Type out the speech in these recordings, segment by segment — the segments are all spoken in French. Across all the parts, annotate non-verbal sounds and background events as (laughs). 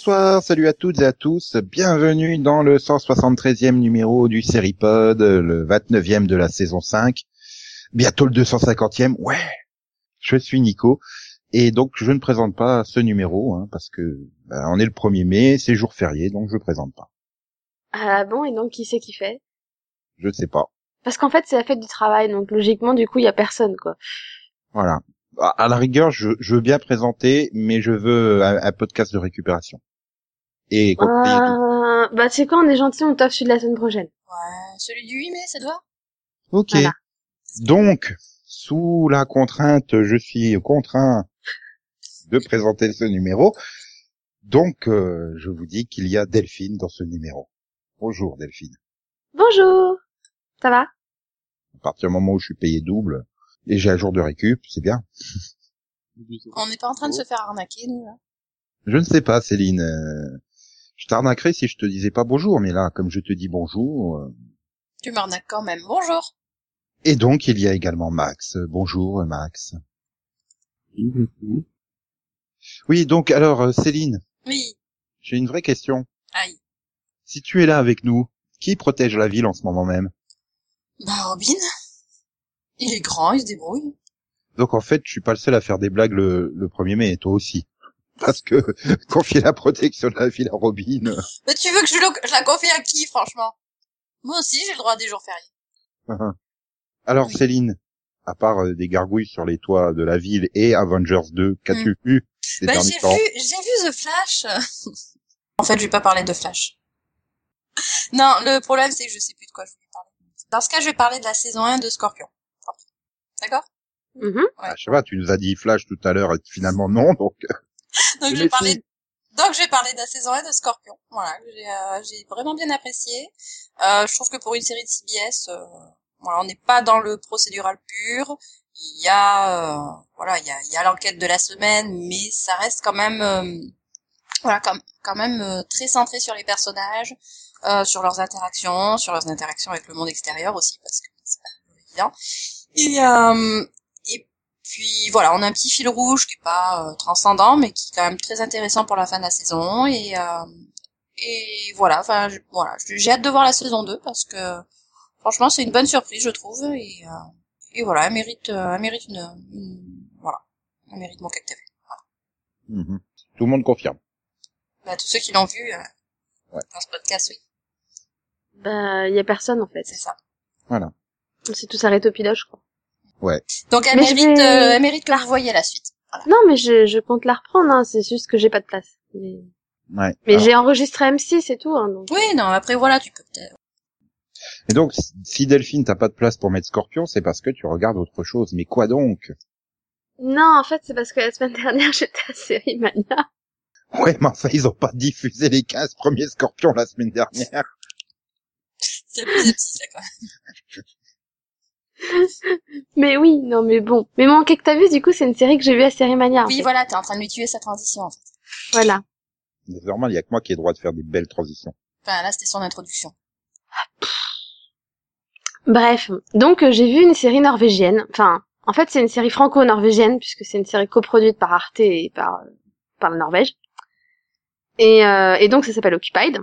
bonsoir, salut à toutes et à tous. Bienvenue dans le 173e numéro du Seripod, le 29e de la saison 5. Bientôt le 250e. Ouais. Je suis Nico. Et donc, je ne présente pas ce numéro, hein, parce que bah, on est le 1er mai, c'est jour férié, donc je ne présente pas. Ah bon, et donc qui c'est qui fait? Je ne sais pas. Parce qu'en fait, c'est la fête du travail, donc logiquement, du coup, il y a personne, quoi. Voilà. À la rigueur, je, je veux bien présenter, mais je veux un, un podcast de récupération. Et euh, bah c'est quand on est gentil, on t'offre celui de la semaine prochaine. Ouais, celui du 8 mai, ça doit Ok. Voilà. Donc, sous la contrainte, je suis contraint de présenter ce numéro. Donc, euh, je vous dis qu'il y a Delphine dans ce numéro. Bonjour Delphine. Bonjour Ça va? À partir du moment où je suis payé double et j'ai un jour de récup, c'est bien. On n'est pas en train de se faire arnaquer, nous, là. Je ne sais pas, Céline. Je t'arnaquerais si je te disais pas bonjour, mais là, comme je te dis bonjour. euh, Tu m'arnaques quand même. Bonjour. Et donc, il y a également Max. Bonjour Max. Oui, donc alors, euh, Céline, Oui. j'ai une vraie question. Aïe. Si tu es là avec nous, qui protège la ville en ce moment même? Bah, Robin. Il est grand, il se débrouille. Donc en fait, je suis pas le seul à faire des blagues le, le 1er mai, et toi aussi. Parce que (laughs) confier la protection de la ville à Robin... Mais tu veux que je, le- je la confie à qui, franchement? Moi aussi, j'ai le droit à des jours fériés. Alors Oui. Céline, à part euh, des gargouilles sur les toits de la ville et Avengers 2, qu'as-tu vu ces Bah, derniers j'ai temps? vu, j'ai vu The Flash. (laughs) en fait, je vais pas parler de Flash. Non, le problème, c'est que je sais plus de quoi je voulais parler. Dans ce cas, je vais parler de la saison 1 de Scorpion. D'accord? Mhm. Ah, Je sais pas, tu nous as dit Flash tout à l'heure et finalement non, donc... (laughs) Donc Je vais parler donc je vais parler de la saison 1 de Scorpion. Voilà, j'ai euh, j'ai vraiment bien apprécié. Euh, je trouve que pour une série de CBS, euh, voilà, on n'est pas dans le procédural pur. Il y a euh, voilà, il y a il y a l'enquête de la semaine, mais ça reste quand même euh, voilà, quand, quand même euh, très centré sur les personnages, euh, sur leurs interactions, sur leurs interactions avec le monde extérieur aussi parce que c'est pas évident. Et euh, et puis voilà, on a un petit fil rouge qui est pas euh, transcendant, mais qui est quand même très intéressant pour la fin de la saison. Et euh, et voilà, enfin je- voilà, j'ai hâte de voir la saison 2 parce que franchement c'est une bonne surprise je trouve. Et euh, et voilà, elle mérite, elle mérite une, une- voilà, elle mérite mon Cake TV. Mhm. Tout le monde confirme. Bah, tous ceux qui l'ont vu euh, Ouais. dans ce podcast, oui, Bah, il y a personne, en fait. c'est ça. Voilà. On s'est tous arrêtés au pilote, je crois. Donc elle Mais mérite, vais- euh, elle mérite que vous voyez la suite. Voilà. Non, mais je, je compte la reprendre, hein. C'est juste que j'ai pas de place. Mais, Ouais. mais Alors, j'ai enregistré M6 et tout, hein, donc. Oui, non, après voilà, tu peux peut-être. Et donc, si Delphine t'as pas de place pour mettre Scorpion, c'est parce que tu regardes autre chose. Mais quoi donc? Non, en fait, c'est parce que la semaine (laughs) dernière, j'étais à Série Mania. Ouais, mais enfin, ils ont pas diffusé les 15 premiers Scorpions la semaine dernière. C'est le plus petit, ça, quand même. (laughs) Mais oui, non, mais bon. Mais mon que t'as vu, du coup, c'est une série que j'ai vue à Série Mania. en Oui, fait. voilà, t'es en train de lui tuer sa transition, en fait. Voilà. C'est normal, il y a que moi qui ai le droit de faire des belles transitions. Enfin, là, c'était son introduction. Bref, donc euh, j'ai vu une série norvégienne. Enfin, en fait, c'est une série franco-norvégienne puisque c'est une série coproduite par Arte et par euh, par la Norvège. Et, euh, et donc ça s'appelle Occupied.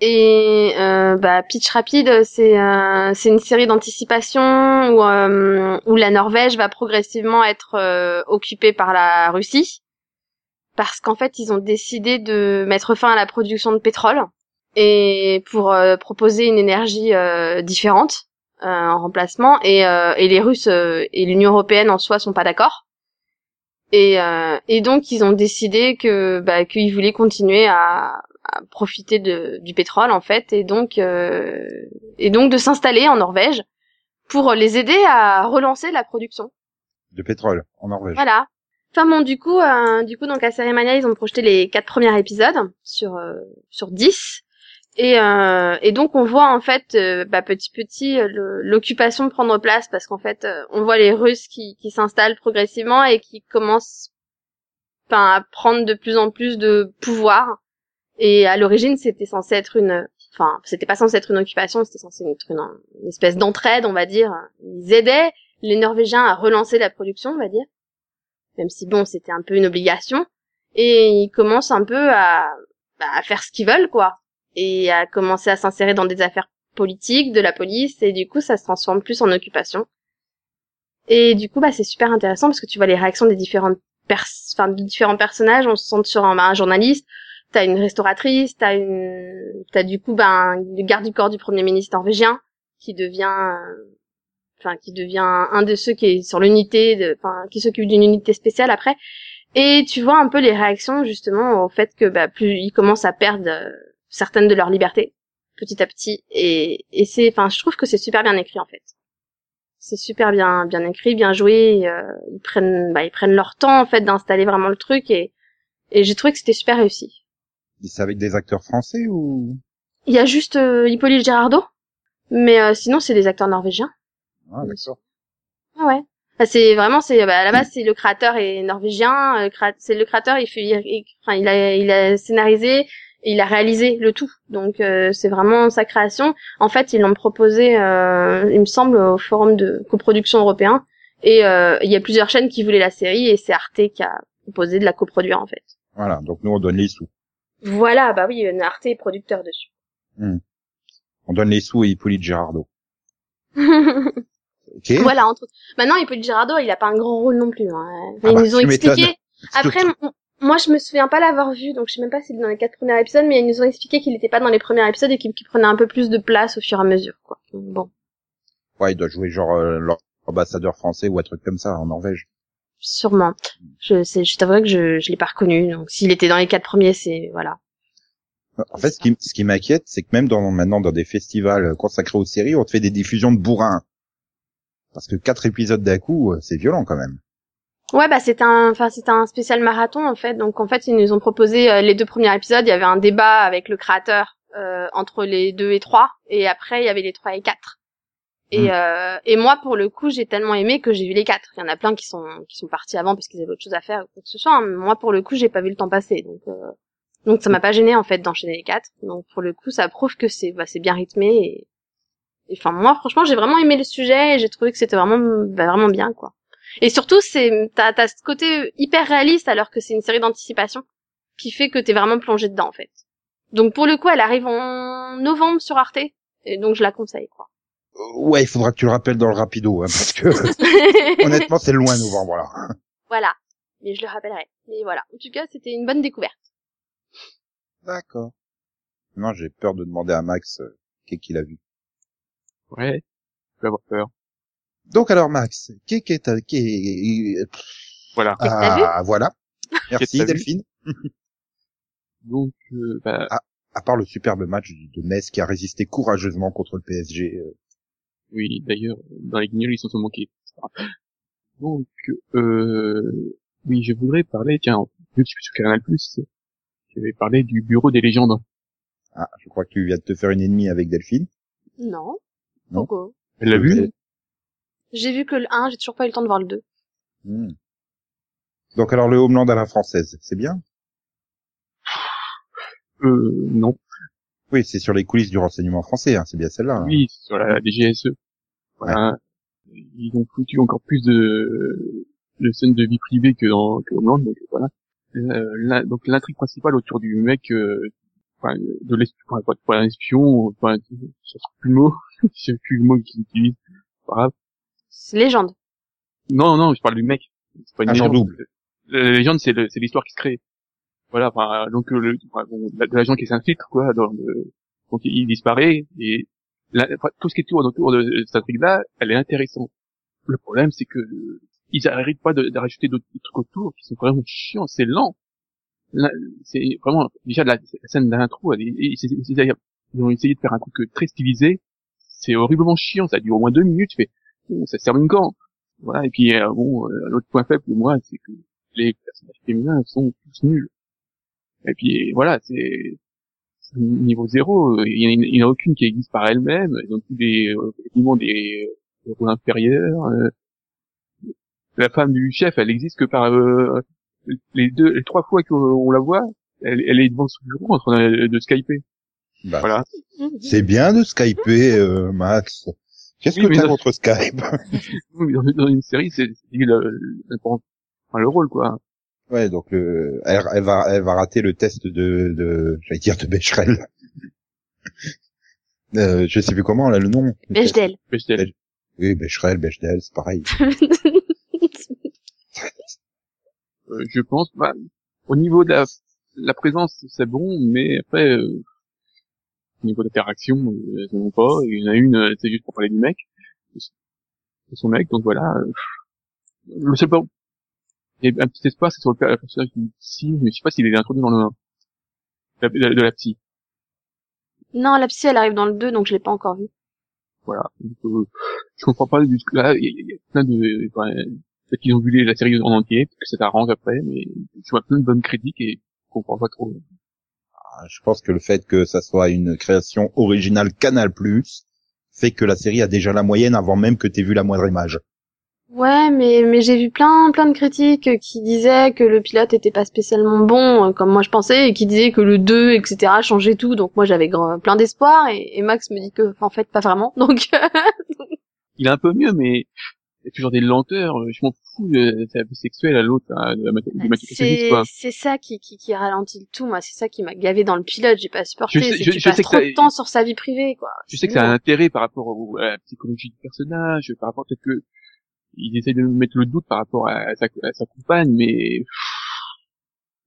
Et euh, bah, pitch rapide, c'est euh, une série d'anticipation où euh, où la Norvège va progressivement être euh, occupée par la Russie. Parce qu'en fait ils ont décidé de mettre fin à la production de pétrole et pour euh, proposer une énergie euh, différente en remplacement. Et, et les Russes et l'Union européenne en soi sont pas d'accord. Et, et donc ils ont décidé que bah, qu'ils voulaient continuer à, à profiter de, du pétrole en fait et donc euh, et donc de s'installer en Norvège pour les aider à relancer la production De pétrole, en Norvège. voilà. Enfin bon, du coup, euh, du coup, donc à Cérémania, ils ont projeté les quatre premiers épisodes sur euh, sur dix, et euh, et donc on voit en fait, euh, bah, petit petit, euh, l'occupation prendre place parce qu'en fait, on voit les Russes qui qui s'installent progressivement et qui commencent, enfin, à prendre de plus en plus de pouvoir. Et à l'origine, c'était censé être une enfin, c'était pas censé être une occupation, c'était censé être une, espèce d'entraide, on va dire. Ils aidaient les Norvégiens à relancer la production, on va dire. Même si bon, c'était un peu une obligation. Et ils commencent un peu à, bah, à faire ce qu'ils veulent, quoi. Et à commencer à s'insérer dans des affaires politiques, de la police, et du coup, ça se transforme plus en occupation. Et du coup, bah, c'est super intéressant parce que tu vois les réactions des différentes pers enfin, des différents personnages. On se sent sur un, un journaliste, t'as une restauratrice, t'as une, t'as du coup, ben, le garde du corps du premier ministre norvégien qui devient, enfin, qui devient un de ceux qui est sur l'unité, enfin, qui s'occupe d'une unité spéciale après. Et tu vois un peu les réactions justement au fait que bah, plus ils commencent à perdre euh, certaines de leurs libertés petit à petit. Et, et c'est, enfin, je trouve que c'est super bien écrit en fait c'est super bien bien écrit, bien joué. Euh, ils prennent bah, ils prennent leur temps en fait d'installer vraiment le truc et et j'ai trouvé que c'était super réussi. C'est avec des acteurs français ou? Il y a juste euh, Hippolyte Girardot, mais euh, sinon c'est des acteurs norvégiens. Ah d'accord. Ah ouais. Bah, c'est vraiment c'est bah, à la base c'est le créateur est norvégien, euh, c'est le créateur il fait il, enfin il a il a scénarisé il a réalisé le tout. Donc euh, c'est vraiment sa création. En fait, ils l'ont proposé, euh, il me semble, au forum de coproduction européen. Et euh, il y a plusieurs chaînes qui voulaient la série et c'est Arte qui a proposé de la coproduire en fait. Voilà, donc nous on donne les sous. Voilà, bah oui, Arte est producteur dessus. Hmm. On donne les sous à Hippolyte Girardot. (laughs) okay. Voilà, entre autres. Maintenant, Hippolyte Girardot, il a pas un grand rôle non plus. Hein. Ils ah bah, nous ont expliqué. (laughs) Après, moi, je me souviens pas l'avoir vu, donc je sais même pas est dans les quatre premiers épisodes, mais ils nous ont expliqué qu'il n'était pas dans les premiers épisodes et qu'il prenait un peu plus de place au fur et à mesure, quoi. bon. Ouais, il doit jouer genre euh, l'ambassadeur français ou un truc comme ça en Norvège. Sûrement. Je sais, je t'avoue que je, je l'ai pas reconnu, donc s'il était dans les quatre premiers, c'est voilà. En fait, ce qui, ce qui m'inquiète, c'est que même dans, maintenant dans des festivals consacrés aux séries, on te fait des diffusions de bourrin. Parce que quatre épisodes d'un coup, euh, c'est violent quand même. Ouais, bah c'était un, enfin c'était un spécial marathon en fait. Donc en fait, ils nous ont proposé euh, les deux premiers épisodes. Il y avait un débat avec le créateur euh, entre les deux et trois, et après il y avait les trois et quatre. Et, hmm. euh, et moi, pour le coup, j'ai tellement aimé que j'ai vu les quatre. Il y en a plein qui sont qui sont partis avant parce qu'ils avaient autre chose à faire ou quoi que ce soit. Hein. Moi, pour le coup, j'ai pas vu le temps passer, donc euh, donc ça m'a pas gêné en fait d'enchaîner les quatre. Donc pour le coup, ça prouve que c'est bah, c'est bien rythmé et enfin moi, franchement, j'ai vraiment aimé le sujet et j'ai trouvé que c'était vraiment bah, vraiment bien quoi. Et surtout, c'est t'as as ce côté hyper réaliste alors que c'est une série d'anticipation qui fait que t'es vraiment plongé dedans en fait. Donc pour le coup, elle arrive en novembre sur Arte et donc je la conseille quoi. Ouais, il faudra que tu le rappelles dans le rapido hein, parce que (laughs) honnêtement, c'est loin novembre là. Voilà, mais je le rappellerai. Mais voilà, en tout cas, c'était une bonne découverte. D'accord. Non, j'ai peur de demander à Max euh, qu'est-ce qu'il a vu. Ouais, je vais avoir peur. Donc alors Max, qui est qui voilà. Ah, voilà. Merci Delphine. (laughs) Donc euh, bah... à, à, part le superbe match de Metz qui a résisté courageusement contre le PSG. Euh... Oui, d'ailleurs dans les guignols ils sont manqués. Donc euh, oui, je voudrais parler tiens, vu que je suis sur Canal+, je vais parler du bureau des légendes. Ah, je crois que tu viens de te faire une ennemie avec Delphine. Non. Non. Pourquoi Elle l'a vu j'ai vu que le 1, j'ai toujours pas eu le temps de voir le 2. Hmm. Donc alors le Homeland à la française, c'est bien? Euh, non. Oui, c'est sur les coulisses du renseignement français, hein, c'est bien celle-là. Hein. Oui, sur la DGSE. Voilà. Ils ont foutu encore plus de, de scènes de vie privée que dans que Homeland, donc voilà. Euh, donc l'intrigue principale autour du mec, euh, enfin, de l'espion, pas l'espion, enfin, je plus le mot, (laughs) je sais plus le mot qu'ils utilisent, pas grave. C'est légende. Non, non, je parle du mec. C'est pas une légende. double. La légende, c'est l'histoire qui se crée. Voilà, enfin, donc le, bon, l'agent qui s'infiltre, quoi, dans le, donc il disparaît et tout ce qui est autour de cette intrigue-là, elle est intéressante. Le problème, c'est que ils n'arrêtent pas de, rajouter d'autres trucs autour qui sont vraiment chiants, c'est lent. C'est vraiment déjà la, la scène d'intro, ils, ont essayé de faire un truc très stylisé, c'est horriblement chiant, ça dure au moins deux minutes, tu fais ça se termine quand Voilà. Et puis euh, bon, euh, l'autre point faible pour moi, c'est que les personnages féminins sont tous nuls. Et puis voilà, c'est niveau zéro. Il n'y en a aucune qui existe par elle-même. Ils ont tous des effectivement des, rôles inférieurs. Euh. la femme du chef, elle existe que par les deux, les trois fois qu'on la voit, elle, elle est devant son bureau en train de, de skyper. Bah, Voilà. C'est bien de skyper, euh, Max. Qu'est-ce Oui, que t'as contre Skype Oui, dans, dans une série, c'est le, le, le rôle, quoi. Ouais, donc le, elle, elle va, elle va rater le test de, de, j'allais dire de Becherel. (laughs) euh, je sais plus comment là le nom. Bechdel. Bechdel. Oui, Becherel, Bechdel, c'est pareil. (laughs) Euh, je pense, bah, au niveau de la, la présence, c'est bon, mais après, euh, au niveau d'interaction, euh, ont pas. Il y en a une, euh, c'est juste pour parler du mec, de son mec, donc voilà. euh, le seul point, il y a un petit espoir, c'est sur le per- le personnage du psy, mais je sais pas s'il est introduit dans le 1. De la, de la psy, non, la psy, elle arrive dans le 2, donc je l'ai pas encore vue. voilà. Donc, euh, je comprends pas du tout. Là, il y, a- il y a plein de, enfin, peut-être qu'ils ont vu la série en entier, parce que ça t'arrange après, mais je vois plein de bonnes critiques et je comprends pas trop. Ah, Je pense que le fait que ça soit une création originale Canal+, fait que la série a déjà la moyenne avant même que t'aies vu la moindre image. Ouais, mais, mais j'ai vu plein, plein de critiques qui disaient que le pilote était pas spécialement bon, euh, comme moi je pensais, et qui disaient que le 2, etc., changeait tout, donc moi j'avais plein d'espoir, et, et Max me dit que, en fait, pas vraiment, (laughs) donc, il est un peu mieux, mais il y a toujours des lenteurs. euh, Je m'en fous, euh, c'est un peu sexuel à l'autre, hein, de de Mathieu Kassovitz, c'est, ça qui, qui, qui ralentit le tout, moi, c'est ça qui m'a gavé dans le pilote, j'ai pas supporté, Je sais- je- que tu je sais que trop ça- de temps sur sa vie privée, quoi. Je sais que ça a un intérêt par rapport au- à la psychologie du personnage, par rapport peut-être que il essaie de mettre le doute par rapport à sa, à sa compagne, mais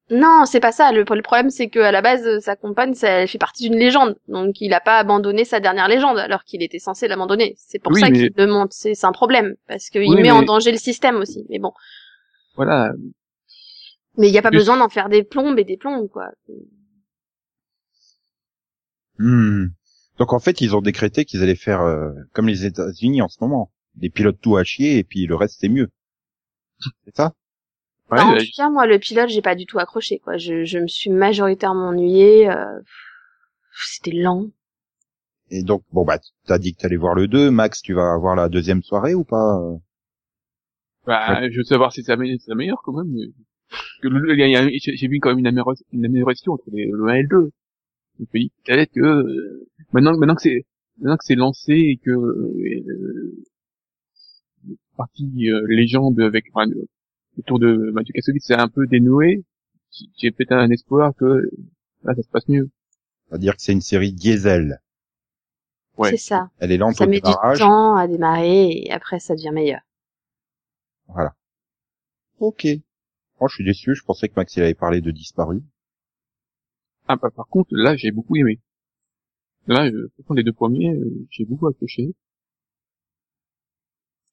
Non, c'est pas ça. Le, le problème, c'est que à la base, euh, sa compagne, ça, elle fait partie d'une légende. Donc, il a pas abandonné sa dernière légende, alors qu'il était censé l'abandonner. C'est pour Oui, ça mais- qu'il le monte. C'est un problème, parce qu'il Oui, met en danger le système aussi. Mais bon. voilà. Mais il y a pas besoin d'en faire des plombes et des plombes, quoi. Hmm. Donc en fait, ils ont décrété qu'ils allaient faire euh, comme les États-Unis en ce moment, des pilotes tout à chier et puis le reste c'est mieux. C'est ça? Ouais, Bah, en tout cas, moi, le pilote, j'ai pas du tout accroché, quoi. Je, je me suis majoritairement ennuyée. euh, C'était lent. Et donc bon bah t'as dit que t'allais voir le 2, Max, tu vas avoir la deuxième soirée ou pas? Bah, je veux savoir si c'est la, me- c'est la meilleure quand même. mais- J'ai vu quand même une, améliora- une amélioration entre les- le 1 et le 2. Je me dis peut-être que euh, maintenant, maintenant que c'est maintenant que c'est lancé et que euh, partie euh, légende avec enfin, autour de Mathieu Kassovitz c'est un peu dénoué. J'ai- peut-être un espoir que là ça se passe mieux. On va dire que c'est une série diesel. Ouais. C'est ça. Elle est lente Ça au met du démarrage. temps à démarrer et après, ça devient meilleur. Voilà. Ok. Moi je suis déçu, je pensais que Max il avait parlé de disparu. Ah bah par contre là j'ai beaucoup aimé. Là, je, franchement, les deux premiers, euh, j'ai beaucoup accroché.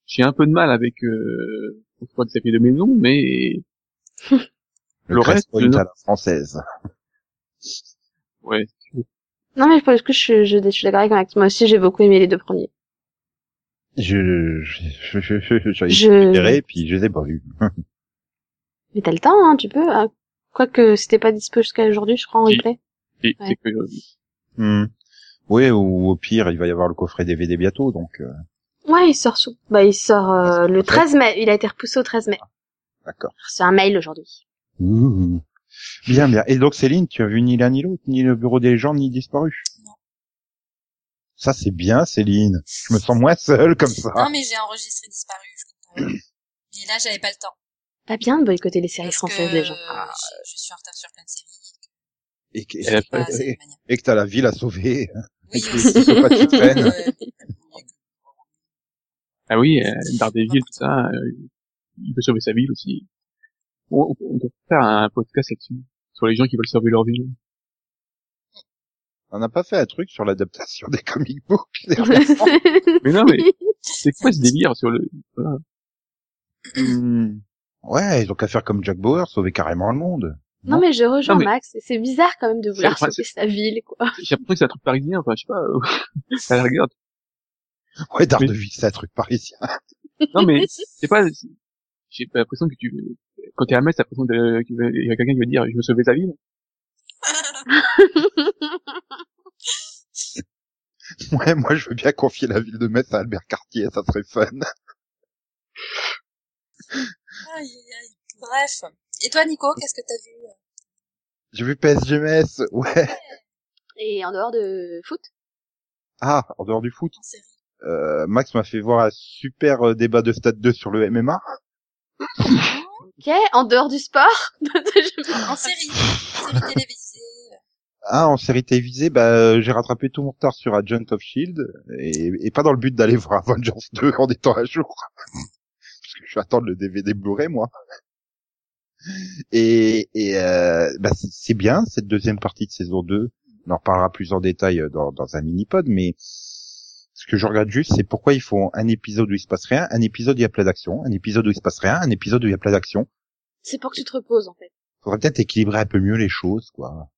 J'ai un peu de mal avec euh, ça fait de maison, mais Le, Le reste, à la française. ouais, Non, mais parce que je, je, je suis d'accord avec Max. Moi aussi, j'ai beaucoup aimé les deux premiers. Je, je, je, je, je, Je- puis je les ai pas vus. (laughs) Mais t'as le temps, hein, tu peux. hein. Quoique c'était pas dispo jusqu'à aujourd'hui, je crois, en Oui. replay. et Ouais. c'est que Hmm. Oui, ou au pire, il va y avoir le coffret DVD bientôt, donc euh, Ouais, il sort sous. Bah, il sort euh, Ah, le pas 13 mai. Il a été repoussé au 13 mai. d'accord. C'est un mail aujourd'hui. Ouh. Bien, bien. Et donc Céline, tu as vu ni l'un ni l'autre, ni le bureau des légendes, ni disparu? Non. Ça c'est bien, Céline. Je me sens moins seule comme ça. Non, mais j'ai enregistré disparu, je comprends. (clears throat) Mais là, j'avais pas le temps. Pas bien de boycotter les séries Parce françaises, que les gens. je, je suis en retard sur plein de séries. Et que, Et Ah, et, et t'as la ville à sauver. Oui, avec aussi. qui traînent. Ah oui, euh, Daredevil, tout ça, euh, il peut sauver sa ville aussi. On, on doit faire un podcast là-dessus sur les gens qui veulent sauver leur ville. On n'a pas fait un truc sur l'adaptation des comic books (laughs) Mais non, mais c'est quoi ce délire sur le voilà. Hmm. Ouais, ils ont qu'à faire comme Jack Bauer, sauver carrément le monde. non, mais je rejoins Non, mais- Max. C'est bizarre quand même de vouloir sauver sa ville, quoi. J'ai l'impression que c'est un truc parisien, enfin je sais pas. euh, à la rigueur. (laughs) Ouais, Daredevil, c'est un truc parisien. (laughs) Non mais (laughs) c'est pas. J'ai pas l'impression que tu quand t'es à Metz, t'as l'impression de- qu'il y a quelqu'un qui te dire je veux sauver ta ville. Ouais, moi je veux bien confier la ville de Metz à Albert Cartier, ça serait fun. Aïe, aïe, aïe. Bref. Et toi, Nico, qu'est-ce que t'as vu? J'ai vu PSG Metz, ouais. Et en dehors de foot? Ah, en dehors du foot. En série. Euh, Max m'a fait voir un super euh, débat de Stade 2 sur le MMA. Ok, en dehors du sport? (laughs) En série. Série télévisée. Ah, en série télévisée, bah, euh, j'ai rattrapé tout mon retard sur Agent of Shield et, et pas dans le but d'aller voir Avengers 2 en étant à jour. (laughs) Parce que je vais attendre le DVD Blu-ray, moi. Et, et euh, bah, c'est- c'est bien, cette deuxième partie de saison 2. On en reparlera plus en détail euh, dans, dans un mini-pod, mais ce que je regarde juste, c'est pourquoi ils font un épisode où il se passe rien, un épisode où il y a plein d'action, un épisode où il se passe rien, un épisode où il y a plein d'action. C'est pour que tu te reposes en fait. faudrait peut-être équilibrer un peu mieux les choses, quoi.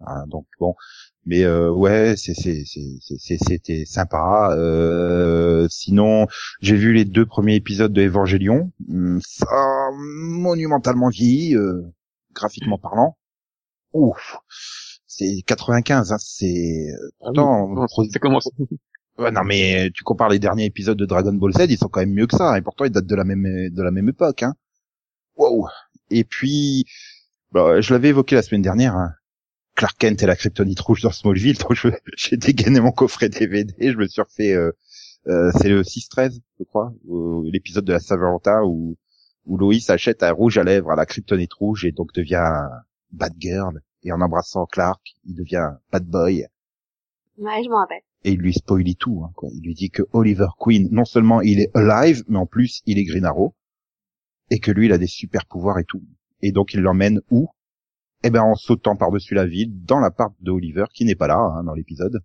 Ah, donc bon, mais euh, ouais, c'est c'était sympa. Euh, sinon, j'ai vu les deux premiers épisodes de Evangelion. Hum, Ça a monumentalement vieilli, euh, graphiquement parlant. Ouf, c'est 95, hein, c'est pourtant. Ah oui, ça commence. (laughs) Ouais, non mais tu compares les derniers épisodes de Dragon Ball Z, ils sont quand même mieux que ça, et pourtant ils datent de la même de la même époque. Hein. Wow. Et puis, bah, je l'avais évoqué la semaine dernière. Hein. Clark Kent et la Kryptonite rouge dans Smallville. (laughs) Donc je- j'ai dégainé mon coffret DVD, je me suis refait. Euh, euh, c'est le 6-13, je crois, euh, l'épisode de la Saint-Valentin où où Lois achète un rouge à lèvres à la Kryptonite rouge et donc devient bad girl. Et en embrassant Clark, il devient bad boy Ouais, je m'en rappelle. et il lui spoilie tout. Hein, quoi. Il lui dit que Oliver Queen, non seulement il est alive, mais en plus il est Green Arrow, et que lui il a des super pouvoirs et tout. Et donc il l'emmène où? Eh ben en sautant par-dessus la ville, dans l'appart de Oliver, qui n'est pas là hein, dans l'épisode,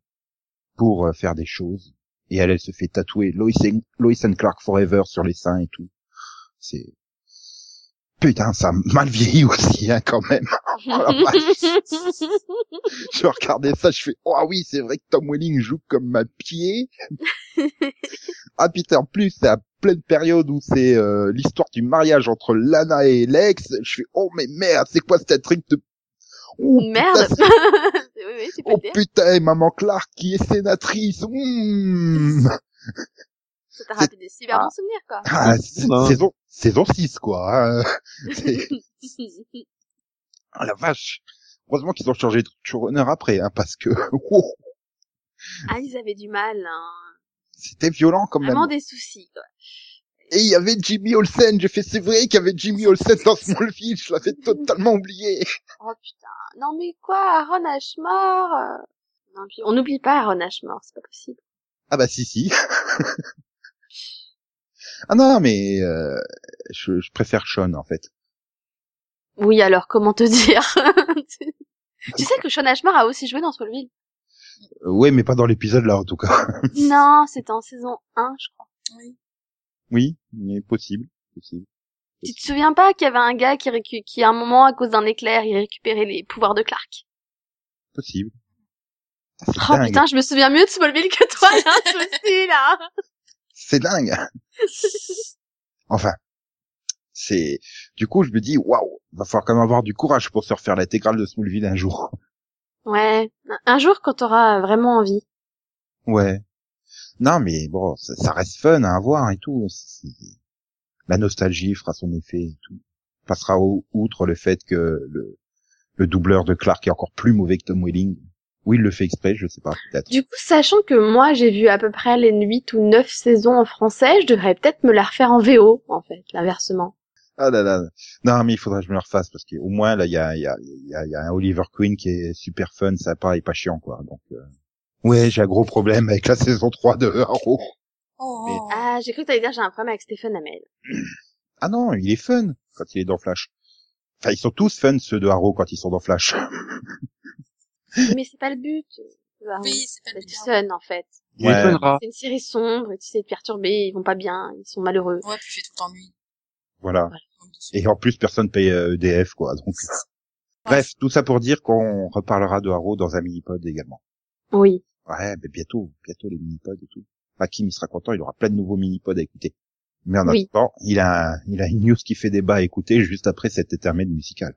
pour euh, faire des choses. Et elle, elle se fait tatouer Lois and, Lois and Clark Forever sur les seins et tout. C'est putain, ça a mal vieilli aussi, hein, quand même. (laughs) Oh (laughs) je regardais ça, je fais, oh ah oui, c'est vrai que Tom Welling joue comme un pied. (laughs) ah putain, en plus, c'est à pleine période où c'est euh, l'histoire du mariage entre Lana et Lex. Je fais, oh mais merde, c'est quoi cette truc de... Oh, putain, Merde. c'est- oui, oui, oh putain, et maman Clark qui est sénatrice. Mmh. Ça t'a rappelé des super bons souvenirs, quoi. Ah, (laughs) saison, saison 6, quoi. hein. (laughs) Ah la vache. Heureusement qu'ils ont changé de showrunner après, hein, parce que (laughs) ah, ils avaient du mal, hein. c'était violent quand même. Vraiment des soucis, quoi. Et il y avait Jimmy Olsen. J'ai fait, c'est vrai qu'il y avait Jimmy Olsen dans Smallville. Je l'avais totalement oublié. Oh putain. Non mais quoi, Aaron Ashmore euh, Non, puis on n'oublie pas Aaron Ashmore, c'est pas possible. Ah bah si si. Ah non, mais euh, je, je préfère Sean en fait. Oui, alors comment te dire (laughs) Tu sais que Sean Ashmore a aussi joué dans Smallville Euh, ouais, mais pas dans l'épisode là en tout cas. (laughs) Non, c'était en saison 1, je crois. Oui. oui, mais possible, possible. Tu te souviens pas qu'il y avait un gars qui, récu- qui à un moment, à cause d'un éclair, il récupérait les pouvoirs de Clark? Possible. Ah, Oh dingue. putain, je me souviens mieux de Smallville que toi, il y a un souci, là C'est dingue. (laughs) Enfin, c'est. Du coup, je me dis, waouh, va falloir quand même avoir du courage pour se refaire l'intégrale de Smallville un jour. (laughs) Ouais, un jour quand t'auras vraiment envie. Ouais. Non, mais bon, ça, ça reste fun à avoir et tout. La nostalgie fera son effet et tout. Passera au- outre le fait que le, le doubleur de Clark est encore plus mauvais que Tom Welling. Oui, il le fait exprès, je sais pas, peut-être. Du coup, sachant que moi, j'ai vu à peu près les 8 ou 9 saisons en français, je devrais peut-être me la refaire en VO, en fait, l'inversement. Ah là là. Non, mais il faudrait que je me le refasse parce qu'au moins, là, il y a, il y, a, il y, a, il y a un Oliver Queen qui est super fun, sympa et pas chiant, quoi. Donc, euh... ouais, j'ai un gros problème avec la saison 3 de Arrow. Oh, Mais- oh. Ah, j'ai cru que t'allais dire j'ai un problème avec Stephen Amell. Ah non, il est fun quand il est dans Flash. Enfin, ils sont tous fun, ceux de Arrow, quand ils sont dans Flash. (laughs) (laughs) Mais c'est pas le but. Bah, Oui, c'est pas le but. fun, en fait. Il Ouais. C'est une série sombre, tu sais, perturbés, ils vont pas bien, ils sont malheureux. Ouais, puis fait tout le temps nuit. Voilà. Et en plus, personne paye euh, EDF, quoi. Donc, bref, tout ça pour dire qu'on reparlera de Arrow dans un mini-pod également. Oui. Ouais, mais bientôt, bientôt les mini-pods et tout. Hakim, il sera content, il aura plein de nouveaux mini-pods à écouter. Mais en Oui. attendant, il a, il a une news qui fait débat à écouter juste après cet intermède musical.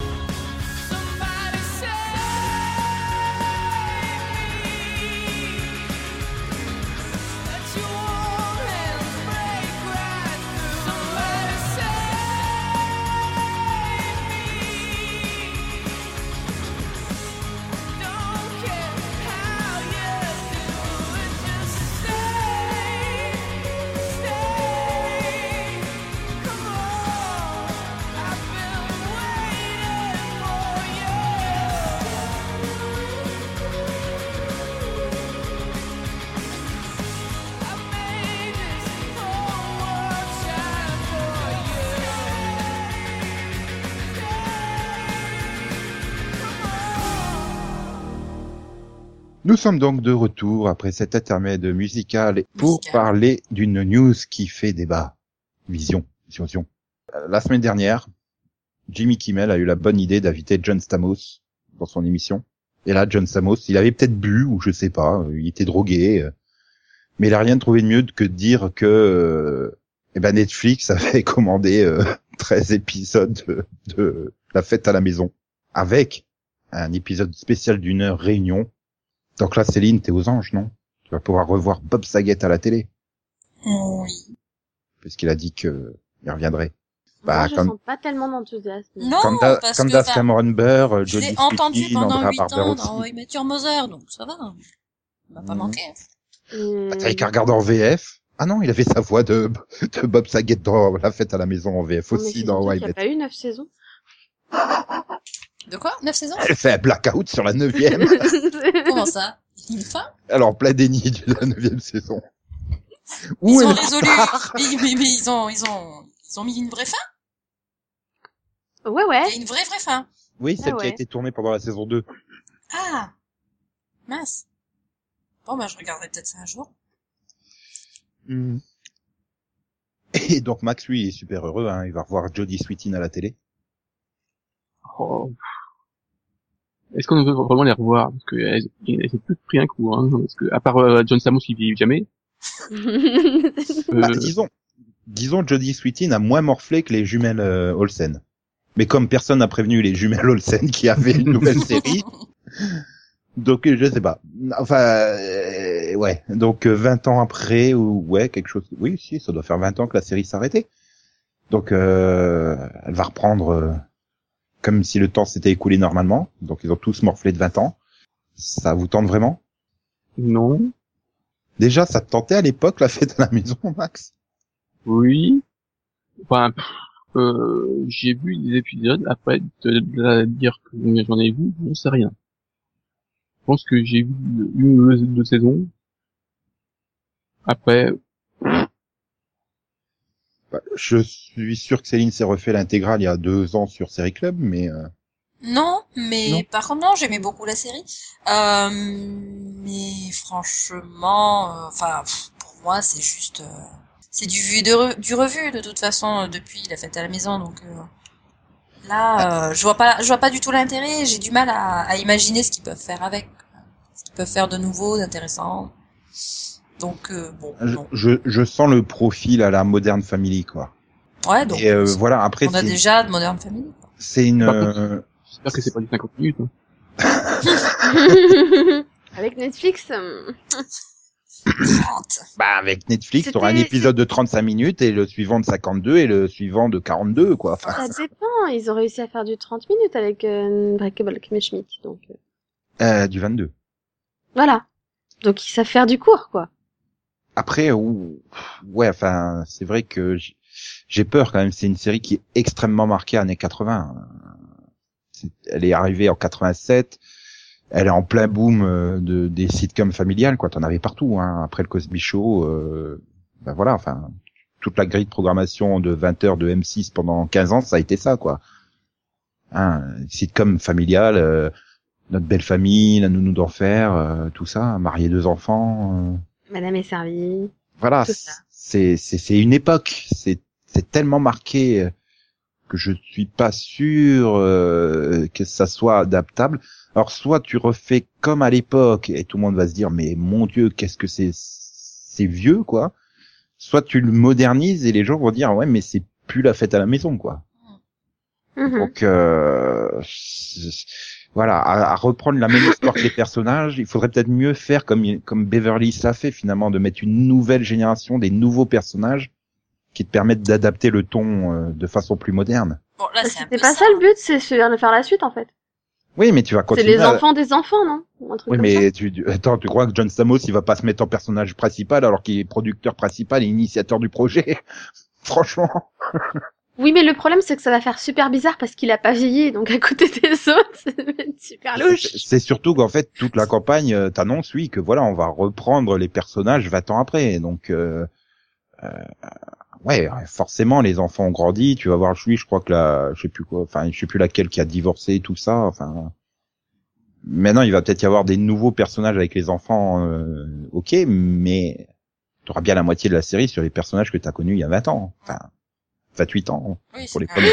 Nous sommes donc de retour après cet intermède musical pour Musical. parler d'une news qui fait débat. Vision, vision, vision. Euh, La semaine dernière, Jimmy Kimmel a eu la bonne idée d'inviter John Stamos dans son émission. Et là, John Stamos, il avait peut-être bu ou je sais pas, euh, il était drogué, euh, mais il a rien trouvé de mieux que de dire que euh, eh ben Netflix (laughs) avait commandé euh, 13 épisodes de, de La Fête à la maison avec un épisode spécial d'une heure réunion. Donc là, Céline, t'es aux anges, non? Tu vas pouvoir revoir Bob Saget à la télé, Oui. puisqu'il a dit que il reviendrait. Moi, Bah, je comme- sens pas tellement d'enthousiasme. Non, comme Da- parce comme que Cameron Burr, euh, je l'ai entendu pendant Andrea huit Barber ans dans I Met Your Mother, donc ça va. Ça m'a pas Mhm. manqué. Hum, Bah, T'avais qu'à regarder en VF. Ah non, il avait sa voix de, de Bob Saget dans La Fête à la maison en VF aussi dans surtout How I qu'il y a pas eu neuf saisons. De quoi? 9 saisons? Elle fait un blackout sur la neuvième. (laughs) Comment ça? Une fin? Alors, plein déni de la neuvième saison. Ils Où ont elle résolu. (laughs) mais, mais, mais ils ont, ils ont, ils ont mis une vraie fin? ouais, ouais. Il y a une vraie vraie fin. Oui, celle Ah qui a été tournée pendant la saison 2. Ah. Mince. Bon, bah, je regarderai peut-être ça un jour. Hmm. Et donc Max, lui, est super heureux. Hein. Il va revoir Jodie Sweetin à la télé. Oh. Est-ce qu'on veut vraiment les revoir? Parce que elles, elles ont toutes pris un coup. Hein, parce que à part euh, John Stamos qui vit jamais. (laughs) Bah, euh, disons, disons Jodie Sweetin a moins morflé que les jumelles euh, Olsen. Mais comme personne n'a prévenu les jumelles Olsen qui avaient une nouvelle (laughs) série, donc euh, je sais pas. Enfin, euh, ouais. Donc euh, 20 ans après ou ouais quelque chose. Oui, si, ça doit faire 20 ans que la série s'arrêtait. Donc euh, elle va reprendre euh, comme si le temps s'était écoulé normalement. Donc ils ont tous morflé de 20 ans. Ça vous tente vraiment? Non. Déjà, ça te tentait à l'époque la fête à la maison, Max? Oui. Enfin, euh, j'ai vu des épisodes. Après, de, de dire que j'en ai vu, j'en sais rien. Je pense que j'ai vu une ou deux, saisons. Après, Je suis sûr que Céline s'est refait l'intégrale il y a deux ans sur Série Club, mais euh, Non, mais Non. par contre non, j'aimais beaucoup la série. Euh, mais franchement, euh, enfin pour moi c'est juste, c'est du vu de du revu de toute façon depuis la fête à la maison. Donc là, euh, je vois pas, je vois pas du tout l'intérêt. J'ai du mal à, à imaginer ce qu'ils peuvent faire avec, ce qu'ils peuvent faire de nouveau, d'intéressant. Donc euh, bon, je, je, je sens le profil à la Modern Family, quoi. ouais donc Et euh, voilà, après on a déjà de Modern Family. quoi. c'est une euh, j'espère que c'est pas du 50 minutes. hein. (laughs) Avec Netflix, hum, (laughs) 30. bah avec Netflix, t'auras un épisode de 35 minutes et le suivant de 52 et le suivant de 42, quoi. Enfin, ça dépend. Ils ont réussi à faire du 30 minutes avec euh, Breakable Kimmy Schmidt. Donc euh, euh, du 22. voilà. Donc ils savent faire du court, quoi. Après, ouh, ouais, enfin, c'est vrai que j'ai peur quand même. C'est une série qui est extrêmement marquée années 80. C'est- Elle est arrivée en 87. Elle est en plein boom euh, de, des sitcoms familiales, quoi. T'en avais partout, hein. Après le Cosby Show, euh, ben voilà, enfin, toute la grille de programmation de 20 heures de M6 pendant 15 ans, ça a été ça, quoi. Hein, sitcom familial, euh, notre belle famille, la nounou d'enfer, euh, tout ça, marier deux enfants. Madame est servie. voilà, c'est une époque, c'est c'est tellement marqué euh, que je suis pas sûr euh, que ça soit adaptable. Alors soit tu refais comme à l'époque et tout le monde va se dire mais mon dieu qu'est-ce que c'est c'est vieux quoi. Soit tu le modernises et les gens vont dire ouais mais c'est plus la fête à la maison quoi. Mhm. Donc euh, voilà, à, à reprendre la même histoire que les personnages, il faudrait peut-être mieux faire comme comme Beverly l'a fait finalement, de mettre une nouvelle génération, des nouveaux personnages qui te permettent d'adapter le ton euh, de façon plus moderne. Bon là c'est pas ça le but, c'est de faire la suite en fait. Oui, mais tu vas C'est continuer. les à- enfants des enfants, non? Ou un truc Oui, comme ça. mais tu, tu- attends, tu crois que John Stamos il va pas se mettre en personnage principal alors qu'il est producteur principal et initiateur du projet? (laughs) Franchement. Oui, mais le problème c'est que ça va faire super bizarre parce qu'il a pas vieilli, donc à côté des (laughs) autres, c'est super louche. C'est surtout qu'en fait toute la campagne euh, t'annonce oui que voilà on va reprendre les personnages 20 ans après donc euh, euh, ouais forcément les enfants ont grandi tu vas voir lui je crois que la je sais plus quoi enfin je sais plus laquelle qui a divorcé tout ça enfin Maintenant, il va peut-être y avoir des nouveaux personnages avec les enfants, euh, ok, mais tu auras bien la moitié de la série sur les personnages que tu as connus il y a 20 ans. Enfin, 28 ans. Oui, Pour les (coughs) premiers.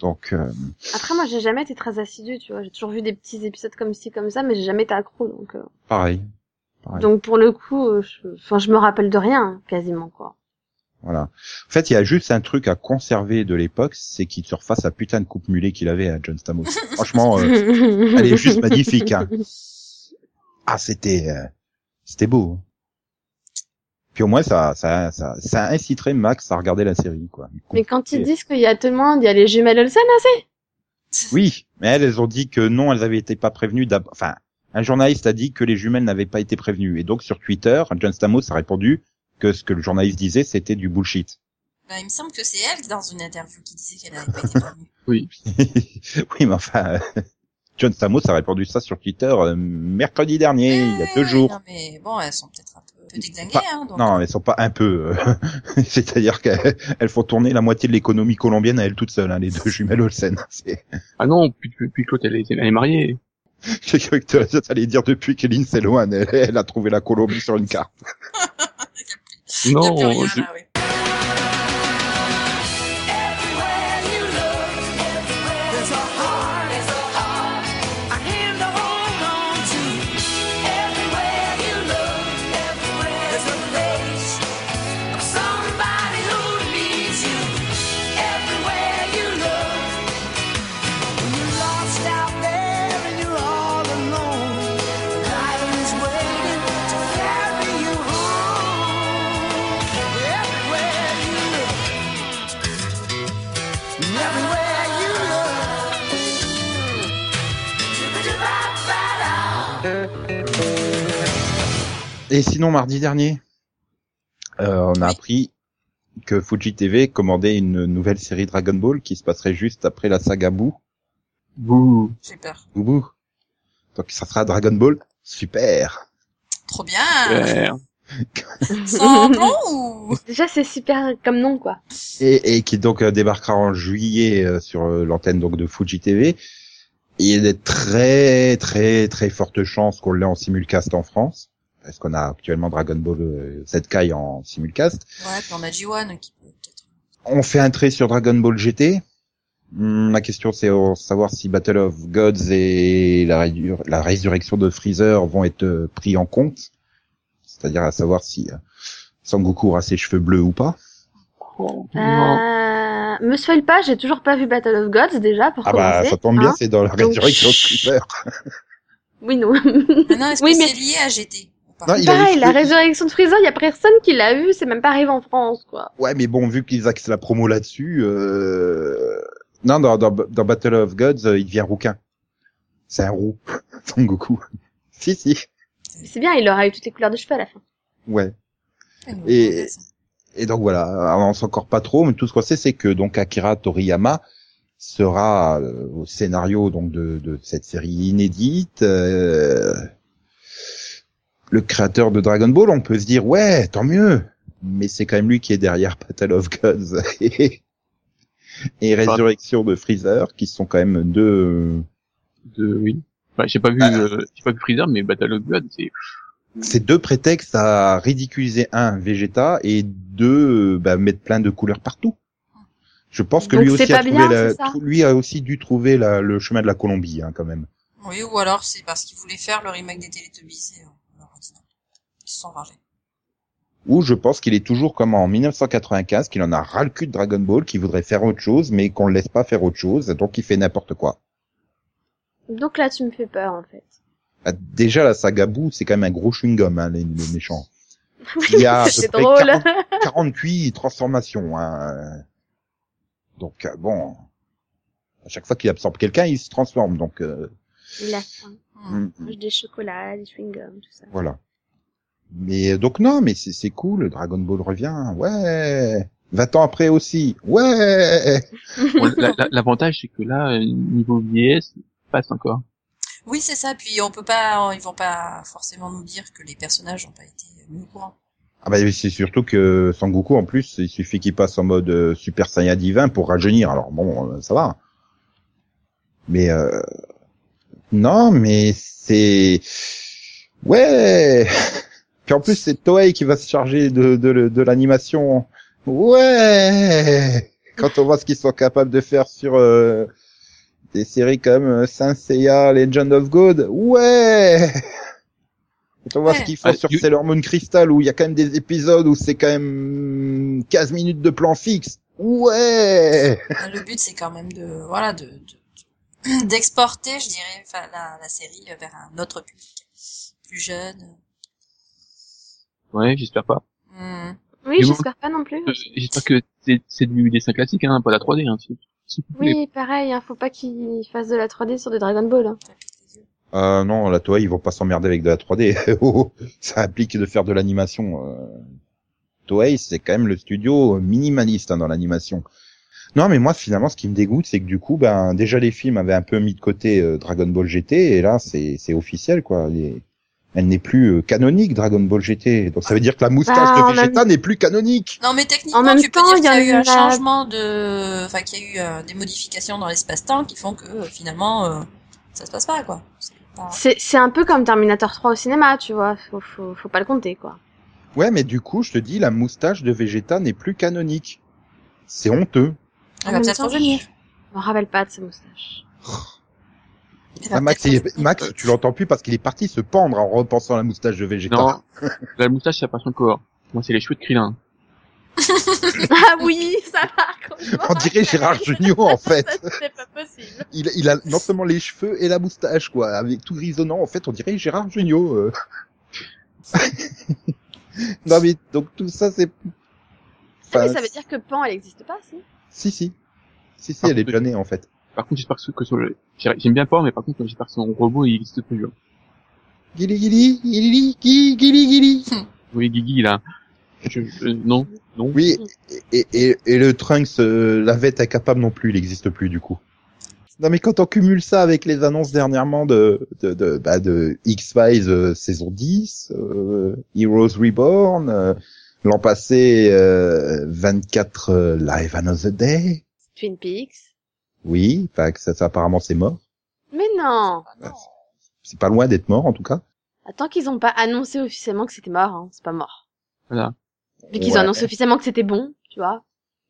Donc, euh, Après, moi, j'ai jamais été très assidue, tu vois. J'ai toujours vu des petits épisodes comme ci, comme ça, mais j'ai jamais été accro, donc. euh, pareil. Pareil. Donc pour le coup, euh, je... enfin, je me rappelle de rien, quasiment quoi. Voilà. En fait, il y a juste un truc à conserver de l'époque, c'est qu'il se refasse la putain de coupe mulet qu'il avait à John Stamos. (laughs) Franchement, euh, elle est juste magnifique. Hein. (laughs) Ah, c'était, euh, c'était beau. Puis au moins, ça, ça, ça, ça inciterait Max à regarder la série, quoi. Mais quand ils disent qu'il y a tout le monde, il y a les jumelles Olsen aussi. Oui, mais elles, elles ont dit que non, elles avaient été pas prévenues. d'ab- Enfin, un journaliste a dit que les jumelles n'avaient pas été prévenues. Et donc sur Twitter, John Stamos a répondu que ce que le journaliste disait, c'était du bullshit. Bah, il me semble que c'est elle dans une interview qui disait qu'elle n'avait pas été prévenue. (laughs) Oui. (laughs) oui, mais enfin, (laughs) John Stamos a répondu ça sur Twitter euh, mercredi dernier, il y a deux jours. Non, mais bon, elles sont peut-être un Pas- hein, donc. Non, elles sont pas un peu. euh, (laughs) C'est-à-dire qu'elles elles font tourner la moitié de l'économie colombienne à elles toutes seules, hein, les deux jumelles Olsen. (laughs) C'est- Ah non, puis, puis, puis Claude, elle est, elle est mariée. (laughs) J'ai cru que tu allais dire depuis que Lindsay Lohan, elle, elle a trouvé la Colombie sur une carte. Non, plus rien, je- là, oui. Et sinon, mardi dernier, euh, on a appris que Fuji TV commandait une nouvelle série Dragon Ball qui se passerait juste après la saga Boo. J'ai peur. Boo Boo. Donc ça sera Dragon Ball Super. Trop bien. Super. (laughs) Sans plomb ou? Déjà, c'est super comme nom, quoi. Et, et qui donc euh, débarquera en juillet euh, sur euh, l'antenne donc de Fuji TV. Et il y a des très très très fortes chances qu'on l'ait en simulcast en France. Parce qu'on a actuellement Dragon Ball euh, Z-Kai en simulcast. Ouais, puis on a G1 qui peut peut-être. On fait un trait sur Dragon Ball GT. Hmm, La question c'est savoir si Battle of Gods et la, résurrection de Freezer vont être euh, pris en compte. C'est-à-dire à savoir si euh, Sangoku aura ses cheveux bleus ou pas. Oh, non. Euh... Me spoil pas, j'ai toujours pas vu Battle of Gods déjà pour Ah bah ça tombe bien, hein. c'est dans la Donc, résurrection de. Freezer. Oui, non. Maintenant, est-ce Oui, que mais- c'est lié à GT Non, il Pareil, la résurrection de Freezer, y a personne qui l'a vu, c'est même pas arrivé en France, quoi. Ouais, mais bon, vu qu'ils axent la promo là-dessus, euh... non, dans, dans, dans Battle of Gods, euh, il devient rouquin. C'est un roux, (laughs) Sangoku. (laughs) si, si. Mais C'est bien, il aura eu toutes les couleurs de cheveux à la fin. Ouais. Nous, Et-. Et donc voilà, on avance encore pas trop, mais tout ce qu'on sait, c'est que donc Akira Toriyama sera euh, au scénario donc de, de cette série inédite. euh, le créateur de Dragon Ball, on peut se dire ouais, tant mieux, mais c'est quand même lui qui est derrière Battle of Gods (laughs) et, et Résurrection de Freezer, qui sont quand même deux. De, oui. Enfin, j'ai pas vu, Ah. euh, j'ai pas vu Freezer, mais Battle of God, c'est, C'est deux prétextes à ridiculiser un Vegeta et deux bah, mettre plein de couleurs partout. Je pense que Donc lui aussi a trouvé bien, la- lui a aussi dû trouver la- le chemin de la Colombie hein, quand même. Oui, ou alors c'est parce qu'ils voulaient faire le remake des Teletubbies et euh, on leur a dit non. Ils se sont rangés. Ou je pense qu'il est toujours comme en 1995, qu'il en a ras le cul de Dragon Ball, qu'il voudrait faire autre chose, mais qu'on le laisse pas faire autre chose, donc il fait n'importe quoi. Donc là, tu me fais peur, en fait. Ah, Déjà la saga Boo, c'est quand même un gros chewing-gum, hein, les, les méchants. Il y a à peu c'est près drôle. 40 48 transformations. Hein. Donc euh, bon, à chaque fois qu'il absorbe quelqu'un, il se transforme. Donc euh, Il a faim. Mm, Il mange des chocolats, des chewing-gums, tout ça. voilà. Mais euh, donc non, mais c'est c'est cool. Dragon Ball revient. Ouais. 20 ans après aussi. Ouais. Bon, la- la- l'avantage, c'est que là, niveau vieillesse, passe encore. Oui, c'est ça. Puis on peut pas, ils vont pas forcément nous dire que les personnages n'ont pas été mis au courant. Ah bah c'est surtout que Sangoku en plus, il suffit qu'il passe en mode euh, Super Saiyan divin pour rajeunir. Alors bon, euh, ça va. Mais euh, Non, mais c'est ouais. (laughs) Puis en plus c'est Toei qui va se charger de de, de l'animation. Ouais. Quand on voit ce qu'ils sont capables de faire sur euh, des séries comme euh, Saint Seiya, Legend of God, ouais. Quand on voit Ouais. ce qu'ils font Ouais, sur you- Sailor Moon Crystal où il y a quand même des épisodes où c'est quand même 15 minutes de plan fixe. Ouais. Le but, c'est quand même de, voilà, de, de- (clears throat) d'exporter, je dirais, enfin, la, la série vers un autre public, plus jeune. Ouais, j'espère pas. Hmm. Oui, j'espère pas non plus. Euh, J'espère que c'est du dessin classique, hein, pas la 3D. Hein. Oui, pareil, hein, faut pas qu'ils fassent de la 3D sur des Dragon Ball. hein. Euh, non, la Toei, ils vont pas s'emmerder avec de la 3D. (laughs) Oh, ça implique de faire de l'animation. Euh... Toei, c'est quand même le studio minimaliste hein, dans l'animation. Non, mais moi, finalement, ce qui me dégoûte, c'est que du coup, ben, déjà les films avaient un peu mis de côté euh, Dragon Ball GT, et là, c'est c'est officiel, quoi. Les- Elle n'est plus euh, canonique, Dragon Ball GT. Donc ça veut dire que la moustache Bah, en de Vegeta n'est plus canonique. Non, mais techniquement, En même tu peux temps, dire il qu'il y a eu un changement de, enfin, qu'il y a eu euh, des modifications dans l'espace-temps qui font que euh, finalement, euh, ça se passe pas, quoi. C'est pas- un peu comme Terminator 3 au cinéma, tu vois. Faut, faut, faut pas le compter, quoi. Ouais, mais du coup, je te dis, la moustache de Vegeta n'est plus canonique. C'est honteux. Elle va peut-être revenir. Je me rappelle pas de sa moustache. (laughs) Ah, Max, il est-. Max, tu l'entends plus parce qu'il est parti se pendre en repensant à la moustache de Vegeta. Non, la moustache, ça passe encore. Moi, c'est les cheveux de Krillin. (laughs) ah oui, ça va. On dirait Gérard Jugnot, en fait. C'est pas possible. Il, il a non seulement les cheveux et la moustache, quoi, avec tout grisonnant. En fait, on dirait Gérard Jugnot. euh. (laughs) non mais donc tout ça, c'est. Ah, mais ça veut dire que Pan, elle existe pas, si? Si si, si si, Ah, elle est peut- déjà née en fait. Par contre, j'espère que, ce- que son- j'aime bien pas, mais par contre, j'espère que son robot, il existe toujours. Gili gili gili gili gili gili. (laughs) Oui, Guigui, là. Je, euh, non, non. Oui, et, et, et le Trunks, euh, la vette incapable non plus, il n'existe plus du coup. Non mais quand on cumule ça avec les annonces dernièrement de de de, bah, de X-Files euh, saison 10, euh, Heroes Reborn, euh, l'an passé euh, 24 euh, Live Another Day, Twin Peaks. Oui, enfin que ça, ça, apparemment c'est mort, Mais non. Ah c'est pas loin d'être mort en tout cas. Attends qu'ils ont pas annoncé officiellement que c'était mort, hein. c'est pas mort. Voilà. Puis qu'ils Ouais. ont annoncé officiellement que c'était bon, tu vois.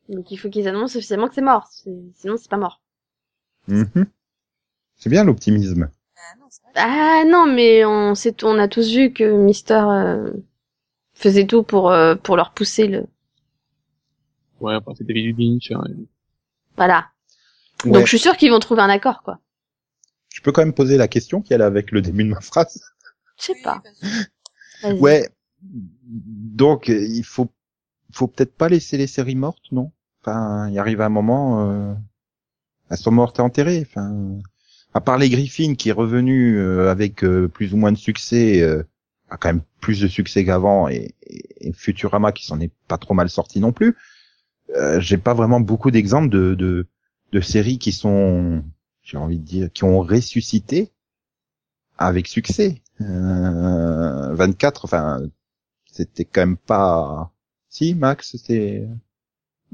Donc il faut qu'ils annoncent officiellement que c'est mort, sinon c'est pas mort. Mhm. C'est bien l'optimisme. Ah non, c'est vrai. Ah non, mais on sait, on a tous vu que Mister euh, faisait tout pour euh, pour leur pousser le, Ouais, enfin, c'est David Lynch. hein. voilà. Ouais. Donc je suis sûre qu'ils vont trouver un accord, quoi. Je peux quand même poser la question qui est avec le début de ma phrase. Je sais Oui, pas. Ouais. Donc euh, il faut faut peut-être pas laisser les séries mortes, non? Enfin, il arrive un moment, euh, elles sont mortes et enterrées. Enfin, à part les Griffins qui est revenu euh, avec euh, plus ou moins de succès, euh, a quand même plus de succès qu'avant, et, et- et Futurama qui s'en est pas trop mal sorti non plus. Euh, J'ai pas vraiment beaucoup d'exemples de, de de séries qui sont, j'ai envie de dire, qui ont ressuscité avec succès. Euh, 24, enfin, c'était quand même pas. Si, Max, c'était.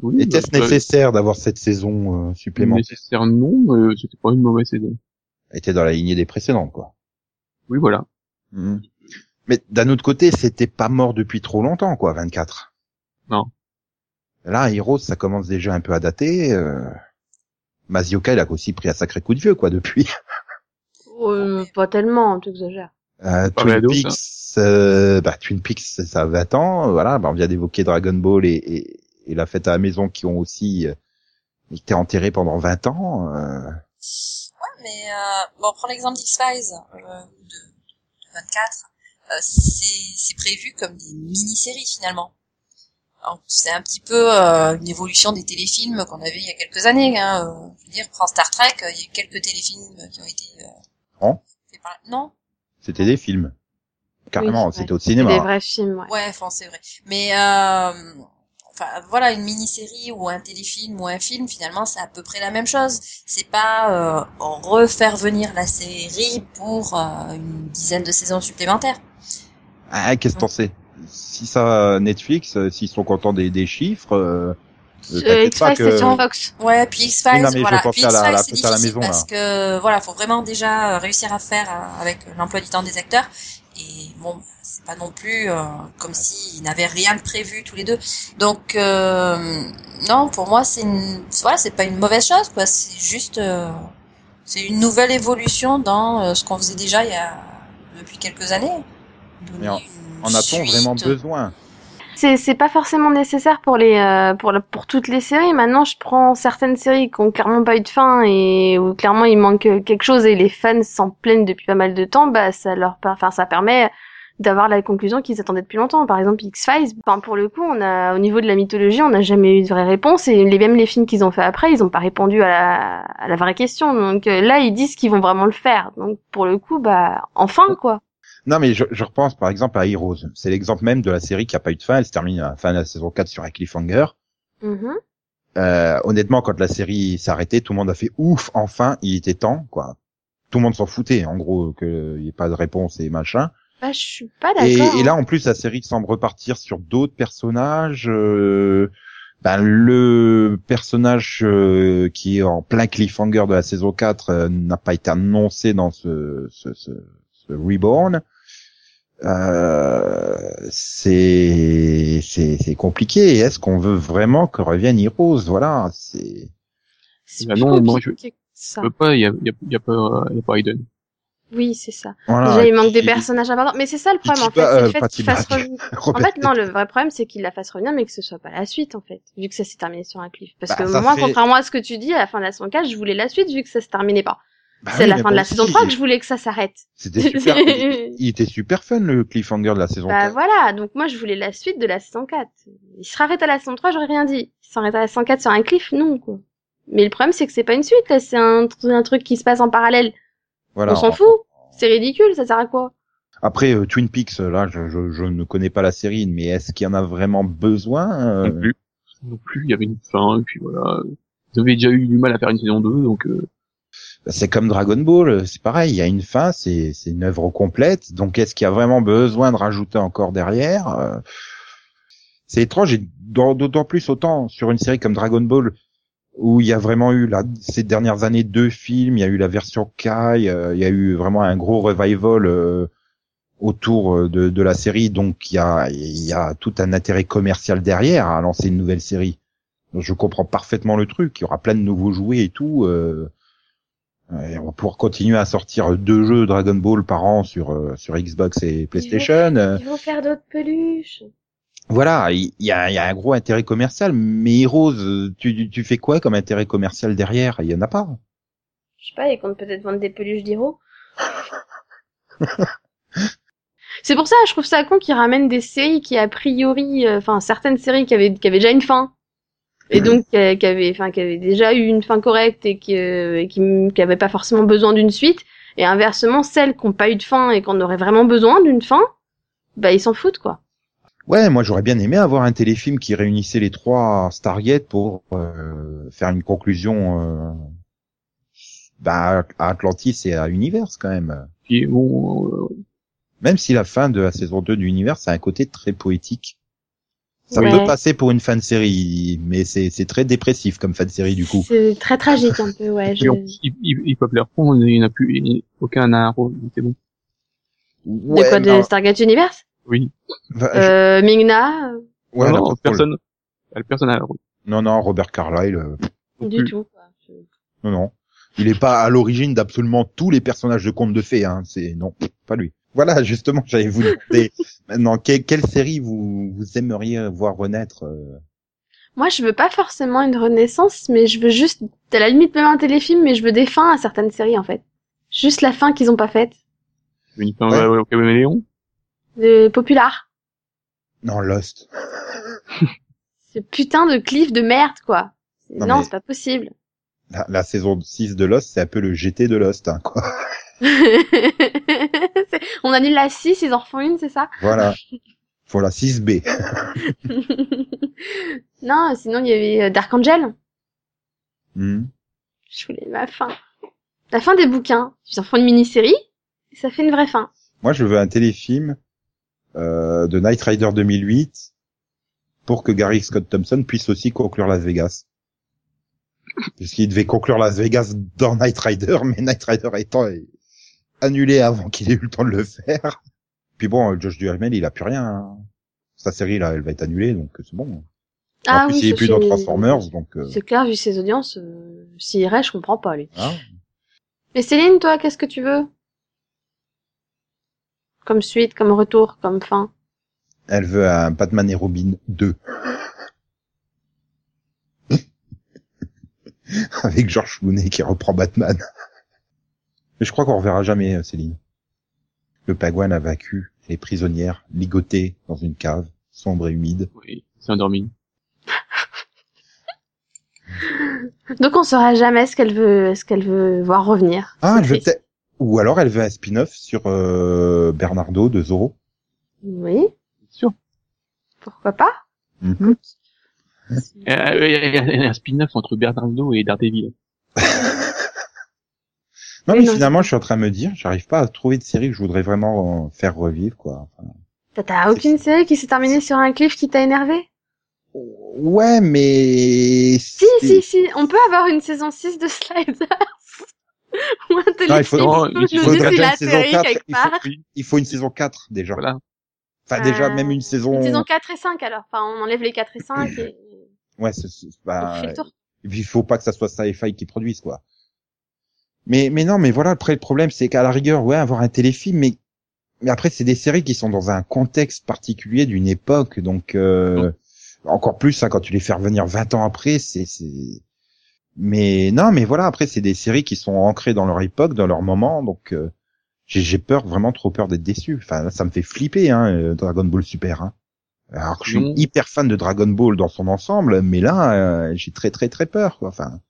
Oui, Était-ce bah, nécessaire d'avoir cette saison euh, supplémentaire? Nécessaire, non, mais c'était pas une mauvaise saison. était dans la lignée des précédentes, quoi. Oui, voilà. Mhm. Mais d'un autre côté, c'était pas mort depuis trop longtemps, quoi, 24. Non. Là, Heroes, ça commence déjà un peu à dater. Euh... Mazioka, il a aussi pris un sacré coup de vieux, quoi, depuis. (laughs) Euh, pas tellement, tu exagères. Euh, Twin Peaks, euh, bah, Twin Peaks, ça a 20 ans. Voilà, bah, on vient d'évoquer Dragon Ball et, et, et la fête à la maison qui ont aussi euh, été enterrés pendant 20 ans. euh. Ouais, mais euh, bon, on prend l'exemple d'X-Files euh, ou de, de 24. Euh, c'est c'est prévu comme des mini-séries finalement. C'est un petit peu euh, une évolution des téléfilms qu'on avait il y a quelques années. Hein. Euh, je veux dire, prends Star Trek, euh, il y a quelques téléfilms qui ont été euh, Non. faits par... Non? C'était des films. Carrément, Oui, c'était au cinéma. Des vrais films, ouais. Ouais, enfin, c'est vrai. Mais euh, enfin voilà, une mini-série ou un téléfilm ou un film, finalement, c'est à peu près la même chose. C'est pas euh, refaire venir la série pour euh, une dizaine de saisons supplémentaires. Ah, qu'est-ce que t'en sais? Si ça, Netflix, euh, s'ils sont contents des, des chiffres, euh, Euh, X-Files, c'est que- sur Fox. Ouais, puis X-Files, Oui, non, mais je voilà. Puis à la- X-Files, la- c'est plus à la difficile maison, parce que, voilà, faut vraiment déjà réussir à faire avec l'emploi du temps des acteurs. Et bon, c'est pas non plus euh, comme s'ils n'avaient rien de prévu tous les deux. Donc, euh, non, pour moi, c'est une, voilà, c'est pas une mauvaise chose, quoi. C'est juste, euh, c'est une nouvelle évolution dans euh, ce qu'on faisait déjà il y a, depuis quelques années. Donner En a-t-on vraiment besoin? C'est c'est pas forcément nécessaire pour les euh, pour la- pour toutes les séries. Maintenant, je prends certaines séries qui ont clairement pas eu de fin et où clairement il manque quelque chose et les fans s'en plaignent depuis pas mal de temps. Bah ça leur enfin ça permet d'avoir la conclusion qu'ils attendaient depuis longtemps. Par exemple, X-Files, enfin, pour le coup, on a, au niveau de la mythologie, on n'a jamais eu de vraie réponse et les, même les films qu'ils ont fait après, ils ont pas répondu à la, à la vraie question. Donc euh, là, ils disent qu'ils vont vraiment le faire. Donc pour le coup, bah, enfin, quoi. Non, mais je, je repense par exemple à Heroes. C'est l'exemple même de la série qui a pas eu de fin. Elle se termine à la fin de la saison 4 sur un cliffhanger. Mhm. Euh, honnêtement, quand la série s'est arrêtée, tout le monde a fait ouf, enfin, il était temps, quoi. Tout le monde s'en foutait, en gros, qu'il n'y ait pas de réponse et machin. Bah, je suis pas Et, d'accord. et là, en plus, la série semble repartir sur d'autres personnages. euh, ben, le personnage euh, qui est en plein cliffhanger de la saison 4 euh, n'a pas été annoncé dans ce, ce, ce, ce Reborn. Euh, c'est c'est c'est compliqué. Est-ce qu'on veut vraiment que revienne Heroes? Voilà, c'est C'est Bah plus non, moi, je- ça. Je peux pas, il y a, y a, y a pas, il y a pas Aiden. Oui, c'est ça. voilà. Déjà, il manque des personnages importants. Mais c'est ça le problème, en fait. C'est euh, le fait qu'il fasse revenir. (laughs) En fait, non, le vrai problème, c'est qu'il la fasse revenir, mais que ce soit pas la suite, en fait. Vu que ça s'est terminé sur un cliff. Parce Bah, que moi, fait- contrairement à ce que tu dis, à la fin de la saison 4, je voulais la suite, vu que ça se terminait pas. Bah c'est oui, la fin de la saison aussi, 3 que je voulais que ça s'arrête. C'était super. (laughs) il, il était super fun le cliffhanger de la saison Bah 4. voilà, donc moi je voulais la suite de la saison 4. Il se arrête à la saison 3, j'aurais rien dit. Il s'arrête à la saison 4 sur un cliff, non quoi. Mais le problème c'est que c'est pas une suite, là, c'est un, tr- un truc qui se passe en parallèle. Voilà. On s'en fout. C'est ridicule, ça sert à quoi? Après euh, Twin Peaks, là, je, je, je ne connais pas la série, mais est-ce qu'il y en a vraiment besoin euh, Non plus. Non plus, il y avait une fin, et puis voilà. Ils avaient déjà eu du mal à faire une saison 2, donc euh, C'est comme Dragon Ball, c'est pareil, il y a une fin, c'est une œuvre complète. Donc est-ce qu'il y a vraiment besoin de rajouter encore derrière Euh, C'est étrange, et d'au- d'autant plus autant sur une série comme Dragon Ball où il y a vraiment eu là ces dernières années deux films, il y a eu la version Kai, euh, il y a eu vraiment un gros revival euh, autour euh, de, de la série, donc il y a il y a tout un intérêt commercial derrière à lancer une nouvelle série. Je comprends parfaitement le truc, il y aura plein de nouveaux jouets et tout. euh, et on va pouvoir continuer à sortir deux jeux Dragon Ball par an sur euh, sur Xbox et PlayStation. Ils vont faire d'autres peluches. Voilà, il y, a, il y a un gros intérêt commercial. Mais Heroes, tu, tu fais quoi comme intérêt commercial derrière? Il y en a pas. Je sais pas, ils comptent peut-être vendre des peluches d'héros. (laughs) c'est pour ça, je trouve ça con qu'ils ramènent des séries qui a priori, euh, enfin certaines séries qui avaient, qui avaient déjà une fin. Et donc qui, a- qui avaient, enfin qui avaient déjà eu une fin correcte et qui, euh, et qui, qui avaient pas forcément besoin d'une suite. Et inversement, celles qui n'ont pas eu de fin et qu'on aurait vraiment besoin d'une fin, bah ils s'en foutent quoi. Ouais, moi j'aurais bien aimé avoir un téléfilm qui réunissait les trois Stargate pour euh, faire une conclusion euh, bah, à Atlantis et à Universe quand même. puis euh, Même si la fin de la saison 2 d'Universe a un côté très poétique. Ça Ouais. peut passer pour une fin de série, mais c'est c'est très dépressif comme fin de série du coup. C'est très tragique un peu, ouais. Je... ils, ils peuvent les reprendre, il n'y en a plus, il- aucun n'a un rôle, c'est bon. De Ouais, quoi de non, Stargate Universe? Oui. bah, je- euh, Mingna ouais, non, la non, contrôle. personne, elle, personne n'a un rôle. Non, non, Robert Carlyle, euh, Non Du plus. tout. quoi. Je- non, non. Il est pas à l'origine d'absolument tous les personnages de contes de fées, hein. C'est non, pas lui. Voilà, (laughs) justement, j'allais vous demander maintenant quelle, quelle série vous vous aimeriez voir renaître. euh Moi, je veux pas forcément une renaissance, mais je veux juste, à la limite même un téléfilm, mais je veux des fins à certaines séries en fait. Juste la fin qu'ils ont pas faite. Une fin Ouais. ouais. au caméléon? De Popular. Non, Lost. (laughs) Ce putain de cliff de merde, quoi. Non, Non, mais- c'est pas possible. La, la saison 6 de Lost, c'est un peu le GT de Lost, hein, quoi. (laughs) On annule la 6, ils en refont une, c'est ça Voilà. (laughs) Faut la 6B. (laughs) Non, sinon il y avait euh, Dark Angel. Hmm. Je voulais ma fin. La fin des bouquins. Ils en font une mini-série, et ça fait une vraie fin. Moi, je veux un téléfilm euh, de Knight Rider 2008 pour que Gary Scott Thompson puisse aussi conclure Las Vegas. Puisqu'il devait conclure Las Vegas dans Knight Rider, mais Knight Rider étant annulé avant qu'il ait eu le temps de le faire. Puis bon, Josh Duhamel, il a plus rien. hein. Sa série là, elle va être annulée, donc c'est bon. en Ah plus, oui, il est plus dans c'est- Transformers, donc. euh, C'est clair, vu ses audiences, euh, s'il irait, je comprends pas, lui. hein? Mais Céline, toi, qu'est-ce que tu veux? Comme suite, comme retour, comme fin Elle veut un Batman et Robin 2. (laughs) Avec George Clooney qui reprend Batman. Mais je crois qu'on reverra jamais euh, Céline. Le Pagouin a vaincu, elle est prisonnière, ligotée dans une cave, sombre et humide. Oui, c'est endormi. (laughs) Donc on saura jamais ce qu'elle veut, ce qu'elle veut voir revenir. Ah, C'est elle veut triste. peut-être... Ou alors elle veut un spin-off sur euh, Bernardo de Zorro. Oui, Bien sûr. pourquoi pas? Mhm. Euh, Il y a- il y a un spin-off entre Bernardo et Daredevil. (laughs) Non Oui, mais non. finalement je suis en train de me dire, j'arrive pas à trouver de série que je voudrais vraiment faire revivre quoi. Enfin, T'as- T'as aucune série qui s'est terminée sur un cliff qui t'a énervé? Ouais mais... Si, si, si, on peut avoir une saison 6 de Sliders. (laughs) Ou un il faut- non, il faut déjà qu'il a une saison atterri 4, quelque il faut- Il faut une saison 4 déjà. voilà. Enfin déjà Euh, même une saison... Une saison 4 et 5 alors. Enfin, on enlève les 4 et 5 et (clears throat) Ouais, c'est, c'est- bah, on fait le tour. et puis il faut pas que ça soit Sci-Fi qui produise quoi. Mais mais non, mais voilà après le problème c'est qu'à la rigueur ouais avoir un téléfilm mais mais après c'est des séries qui sont dans un contexte particulier d'une époque donc euh, encore plus hein, quand tu les fais revenir 20 ans après c'est c'est mais non mais voilà après c'est des séries qui sont ancrées dans leur époque dans leur moment donc euh, j'ai j'ai peur vraiment trop peur d'être déçu enfin là, ça me fait flipper hein euh, Dragon Ball Super hein. Alors que je suis Non. hyper fan de Dragon Ball dans son ensemble, mais là, euh, j'ai très très très peur. Quoi. Enfin,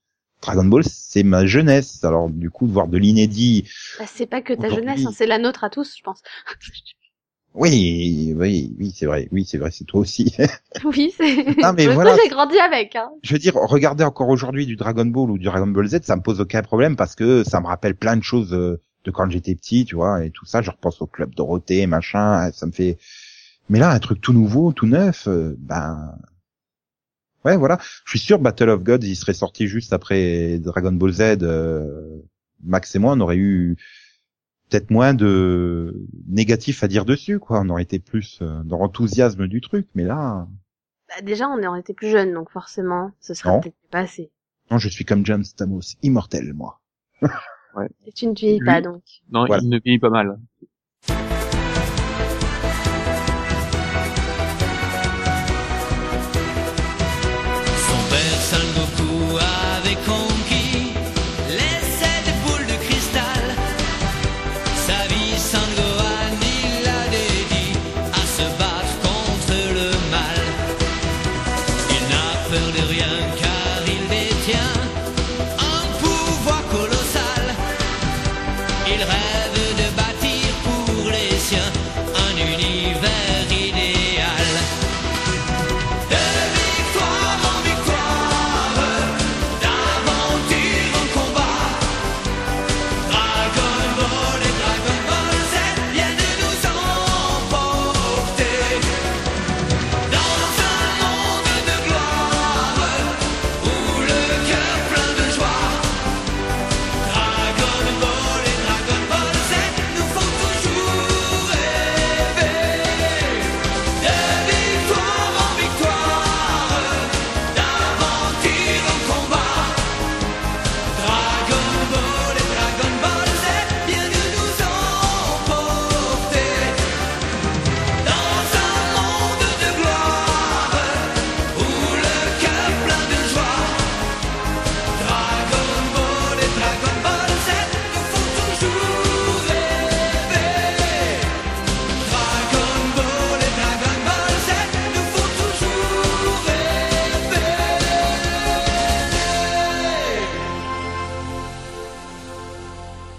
Dragon Ball, c'est ma jeunesse. Alors du coup, de voir de l'inédit, Bah, c'est pas que ta jeunesse, hein, c'est la nôtre à tous, je pense. (laughs) oui, oui, oui, c'est vrai, oui, c'est vrai, c'est toi aussi. (laughs) Oui, c'est. Ah, mais (laughs) voilà. j'ai grandi avec. Hein. je veux dire, regarder encore aujourd'hui du Dragon Ball ou du Dragon Ball Z, ça me pose aucun problème parce que ça me rappelle plein de choses euh, de quand j'étais petit, tu vois, et tout ça. Je repense au club Dorothée, machin. Ça me fait. Mais là, un truc tout nouveau, tout neuf, euh, ben. Ouais, voilà. Je suis sûr, Battle of Gods, il serait sorti juste après Dragon Ball Z. euh, Max et moi, on aurait eu peut-être moins de négatifs à dire dessus, quoi. On aurait été plus euh, dans l'enthousiasme du truc, mais là, Bah, déjà, on aurait été plus jeunes, donc forcément, ce serait Non. peut-être pas assez. non, je suis comme James Stamos, immortel, moi. Et tu ne vieillis pas, donc. Non, Voilà. il ne vieillit pas mal.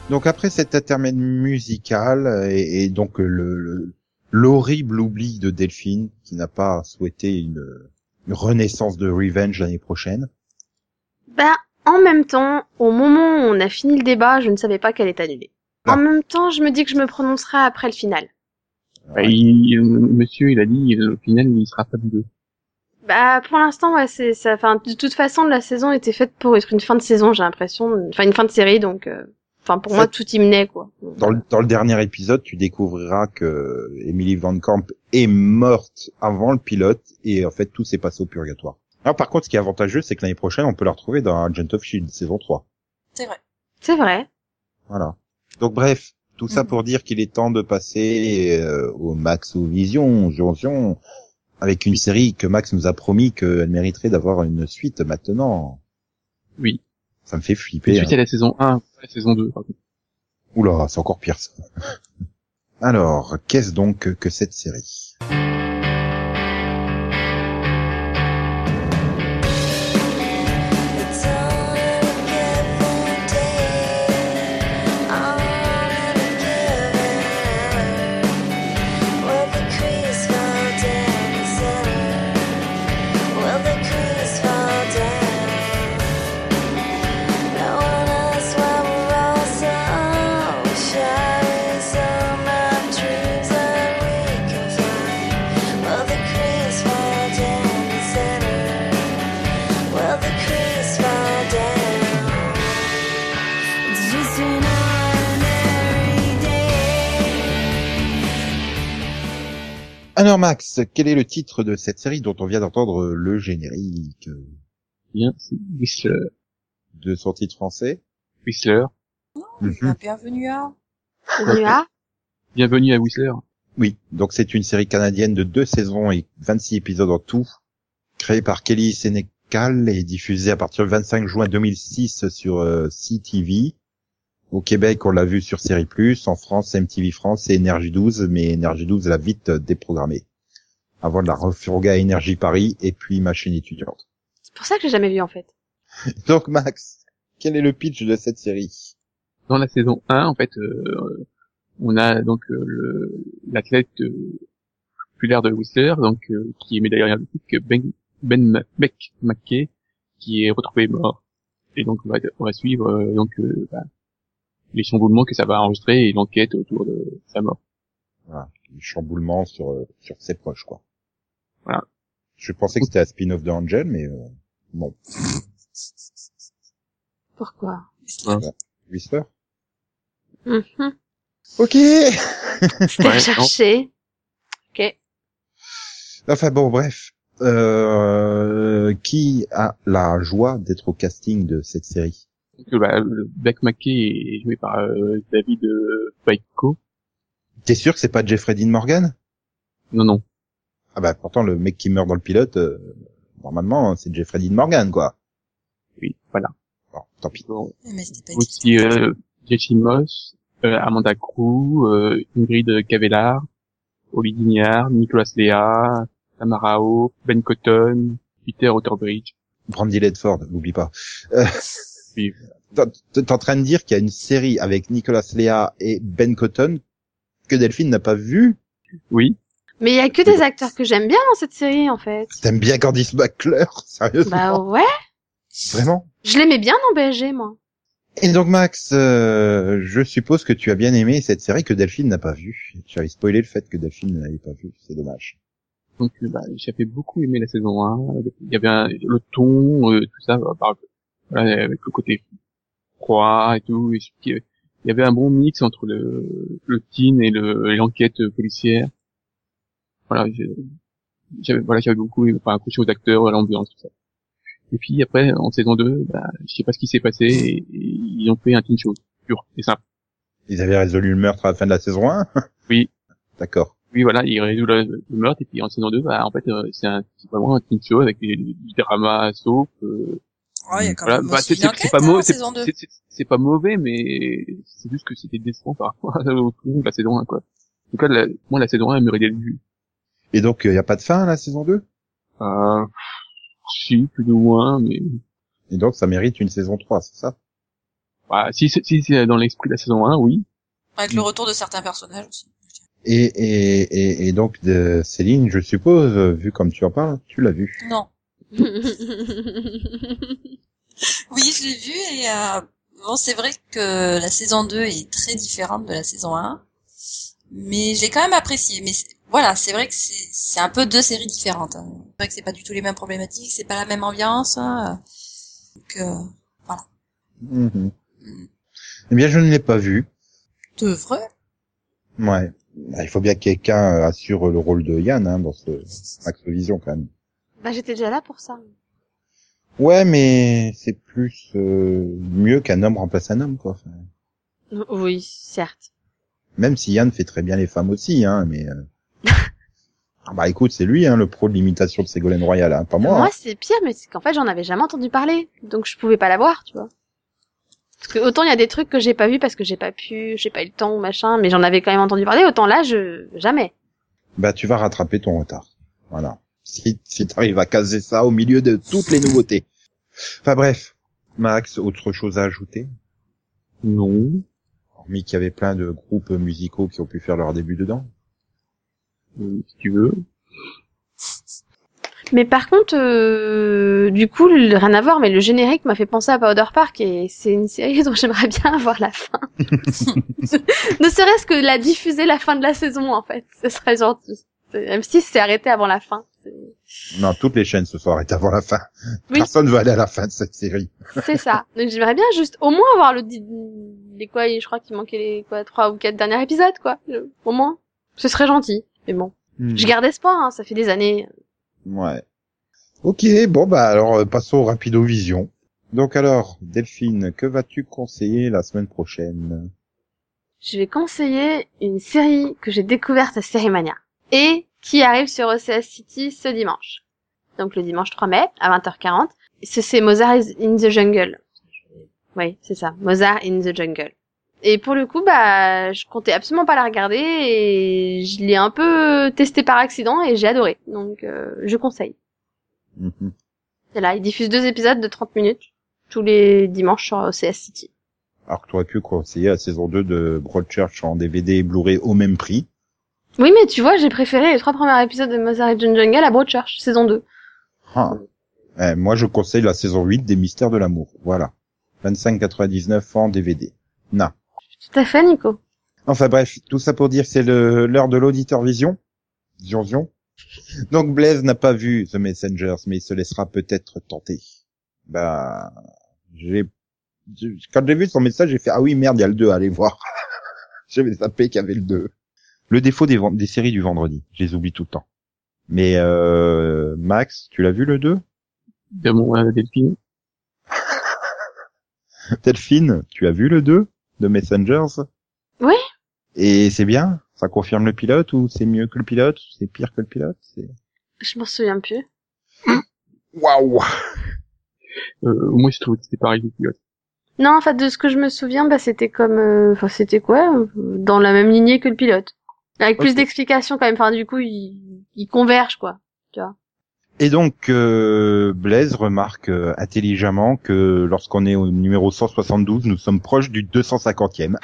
Donc après cet intermède musical et, et donc euh, le le- l'horrible oubli de Delphine qui n'a pas souhaité une, une renaissance de Revenge l'année prochaine. Bah, en même temps, au moment où on a fini le débat, je ne savais pas qu'elle est annulée. Ah. En même temps, je me dis que je me prononcerai après le final. Bah, il- euh, monsieur, il a dit, euh, au final, il sera pas de deux. Bah pour l'instant ouais c'est ça. Enfin de toute façon la saison était faite pour être une fin de saison j'ai l'impression. Enfin une fin de série donc. euh, Enfin pour En moi tout y menait quoi. Dans le, dans le dernier épisode, tu découvriras que Emily Van Camp est morte avant le pilote et en fait tout s'est passé au purgatoire. Alors par contre, ce qui est avantageux, c'est que l'année prochaine, on peut la retrouver dans Agent of Shield saison 3. C'est vrai. C'est vrai. Voilà. Donc bref, tout ça Mhm. pour dire qu'il est temps de passer euh, au Max ou Vision, Vision, avec une série que Max nous a promis qu'elle mériterait d'avoir une suite maintenant. Oui. Ça me fait flipper. suite hein. à la saison 1, pas la saison 2. par contre. Oula, c'est encore pire ça. (laughs) Alors, qu'est-ce donc que cette série? Alors Max, quel est le titre de cette série dont on vient d'entendre le générique? Bien, c'est Whistler. de son titre français? Whistler. Mhm. Ah, Bienvenue à. Bienvenue à- Bienvenue à Whistler. Oui, donc c'est une série canadienne de deux saisons et 26 épisodes en tout, créée par Kelly Sénécal et diffusée à partir du 25 juin 2006 sur euh, CTV. Au Québec, on l'a vu sur Série Plus, en France, MTV France et Énergie 12, mais Énergie 12 l'a vite euh, déprogrammée. Avant de la refourguer à Énergie Paris et puis ma chaîne étudiante. C'est pour ça que j'ai jamais vu en fait. (laughs) Donc Max, quel est le pitch de cette série? Dans la saison 1, en fait, euh, on a donc euh, le- l'athlète euh, populaire de Whistler, donc euh, qui est médaillé olympique, Ben, ben Beck McKay, qui est retrouvé mort. Et donc on va, on va suivre euh, donc euh, bah, les chamboulements que ça va enregistrer et l'enquête autour de sa mort. Voilà, du chamboulement sur euh, sur ses proches quoi. Voilà. Je pensais que c'était un spin-off de Angel, mais euh, bon, Pourquoi Whistler. Mhm. Ok. (laughs) C'était Ouais, recherché. Ok. Enfin bon, bref. Euh, qui a la joie d'être au casting de cette série? Euh, bah, le Beck McKay est joué par euh, David euh, Paiko. T'es sûr que c'est pas Jeffrey Dean Morgan? Non, non. Ah bah pourtant le mec qui meurt dans le pilote, euh, normalement c'est Jeffrey Dean Morgan quoi. Oui, voilà. Bon, tant pis. Bon, Mais c'était pas aussi euh, Jessie Moss, euh, Amanda Crew, euh, Ingrid Cavellar, Oli Dignard, Nicolas Léa, Tamara O, Ben Cotton, Peter Otterbridge. Brandy Ledford, n'oublie pas. (laughs) T'es en train de dire qu'il y a une série avec Nicolas Lea et Ben Cotton que Delphine n'a pas vu Oui, Mais il y a que des acteurs que j'aime bien dans cette série en fait. T'aimes bien Candice McClure (laughs) Sérieusement? Bah ouais. Vraiment? Je l'aimais bien dans BSG moi. Et donc Max, euh, je suppose que tu as bien aimé cette série que Delphine n'a pas vue. Tu avais spoilé le fait que Delphine ne l'avait pas vue, c'est dommage. donc bah, j'avais beaucoup aimé la saison 1. Il y avait un, le ton, euh, tout ça, bah, voilà, avec le côté froid et tout. Et il y avait un bon mix entre le, le teen et le- et l'enquête policière. Voilà, j'avais voilà, j'avais beaucoup enfin, accroché aux acteurs, à l'ambiance, tout ça. Et puis après, en saison 2, bah, je sais pas ce qui s'est passé, et, et ils ont fait un teen show, pur et simple. Ils avaient résolu le meurtre à la fin de la saison 1 (laughs) Oui. D'accord. Oui, voilà, ils résolvent le, le meurtre, et puis en saison 2, bah, en fait, euh, c'est vraiment un teen show avec du, du drama soap, euh, Oh, il y a quand voilà, même bah, c'est pas hein, c'est saison 2. c'est- c'est- c'est pas mauvais, mais c'est juste que c'était décevant par rapport de la saison 1, quoi. En tout cas, la, moi, la saison 1, elle méritait le vue. Et donc, il n'y a pas de fin à la saison 2 Euh, si, plus ou moins, mais, Et donc, ça mérite une saison 3, c'est ça? Bah, si, c'est- si c'est dans l'esprit de la saison 1, oui. Avec le retour de certains personnages aussi. et, et, et, et donc, de Céline, je suppose, euh, vu comme tu en parles, tu l'as vu? Non. (laughs) Oui, je l'ai vu et euh, bon, c'est vrai que la saison 2 est très différente de la saison 1, mais j'ai quand même apprécié. Mais voilà, c'est vrai que c'est un peu deux séries différentes. hein. C'est vrai que c'est pas du tout les mêmes problématiques, c'est pas la même ambiance. hein. Donc, euh, Mhm. Eh bien, je ne l'ai pas vu. de vrai? Ouais. Bah, il faut bien que quelqu'un euh, assure le rôle de Yann hein, dans ce Max Vision quand même. Bah j'étais déjà là pour ça. Ouais, mais c'est plus euh, mieux qu'un homme remplace un homme, quoi. Enfin, Oui, certes. même si Yann fait très bien les femmes aussi, hein, mais... euh, (laughs) ah bah écoute, c'est lui, hein, le pro de l'imitation de Ségolène Royal, hein, pas moi. Moi, hein. c'est pire, mais c'est qu'en fait, j'en avais jamais entendu parler, donc je pouvais pas la voir, tu vois. Parce que autant il y a des trucs que j'ai pas vu parce que j'ai pas pu, j'ai pas eu le temps ou machin, mais j'en avais quand même entendu parler. Autant là, je jamais. Bah tu vas rattraper ton retard. Voilà. Si, si t'arrives à caser ça au milieu de toutes les nouveautés. Enfin bref. Max, autre chose à ajouter? Non. Hormis qu'il y avait plein de groupes musicaux qui ont pu faire leur début dedans. Si tu veux. Mais par contre, euh, du coup, rien à voir, mais le générique m'a fait penser à Powder Park et c'est une série (laughs) dont j'aimerais bien avoir la fin. (laughs) ne serait-ce que la diffuser la fin de la saison, en fait, ce serait gentil. Même si c'est arrêté avant la fin. C'est- Non, toutes les chaînes se sont arrêtées avant la fin. Oui. Personne veut aller à la fin de cette série. C'est ça. (laughs) Donc j'aimerais bien juste au moins avoir le les quoi, je crois qu'il manquait les quoi trois ou quatre derniers épisodes quoi. Au moins, ce serait gentil. Mais bon, je garde espoir. Hein, ça fait des années. Ouais. Ok, bon bah alors euh, passons au rapido vision. Donc alors, Delphine, que vas-tu conseiller la semaine prochaine? Je vais conseiller une série que j'ai découverte à Sérimania et qui arrive sur OCS City ce dimanche. Donc le dimanche 3 mai à 20h40. Ce c'est Mozart in the Jungle. Oui, c'est ça. Mozart in the Jungle. Et pour le coup, bah, je comptais absolument pas la regarder et je l'ai un peu testé par accident et j'ai adoré. Donc, euh, je conseille. Et là, il diffuse deux épisodes de 30 minutes tous les dimanches sur OCS City. Alors que tu aurais pu conseiller la saison 2 de Broadchurch en DVD et Blu-ray au même prix. Oui, mais tu vois, j'ai préféré les trois premiers épisodes de the Jungle à Broadchurch, saison 2. Ah. Eh, moi, je conseille la saison 8 des Mystères de l'amour. Voilà. 25,99 en DVD. Non. Tout à fait, Nico. Enfin bref, tout ça pour dire c'est l'heure de l'auditeur vision. Zion Zion. Donc Blaise n'a pas vu The Messengers, mais il se laissera peut-être tenter. Bah, j'ai, quand j'ai vu son message, j'ai fait ah oui merde, il y a le 2 à aller voir. (laughs) J'avais zappé qu'il y avait le 2. Le défaut des, séries du vendredi, je les oublie tout le temps. Mais euh, Max, tu l'as vu le 2 Évidemment, euh, Delphine. (laughs) Delphine, tu as vu le 2 de Messengers? Oui. Et c'est bien? Ça confirme le pilote ou c'est mieux que le pilote? Ou c'est pire que le pilote? C'est Je m'en souviens plus. (laughs) Waouh Euh, moi, je trouvais que c'était pareil. le pilote. Non, en fait, de ce que je me souviens, bah, c'était comme, euh, enfin, c'était quoi, dans la même lignée que le pilote. Avec plus d'explications quand même. Enfin, du coup, ils, ils convergent, quoi. Tu vois. Et donc euh, Blaise remarque euh, intelligemment que lorsqu'on est au numéro 172, nous sommes proches du 250e.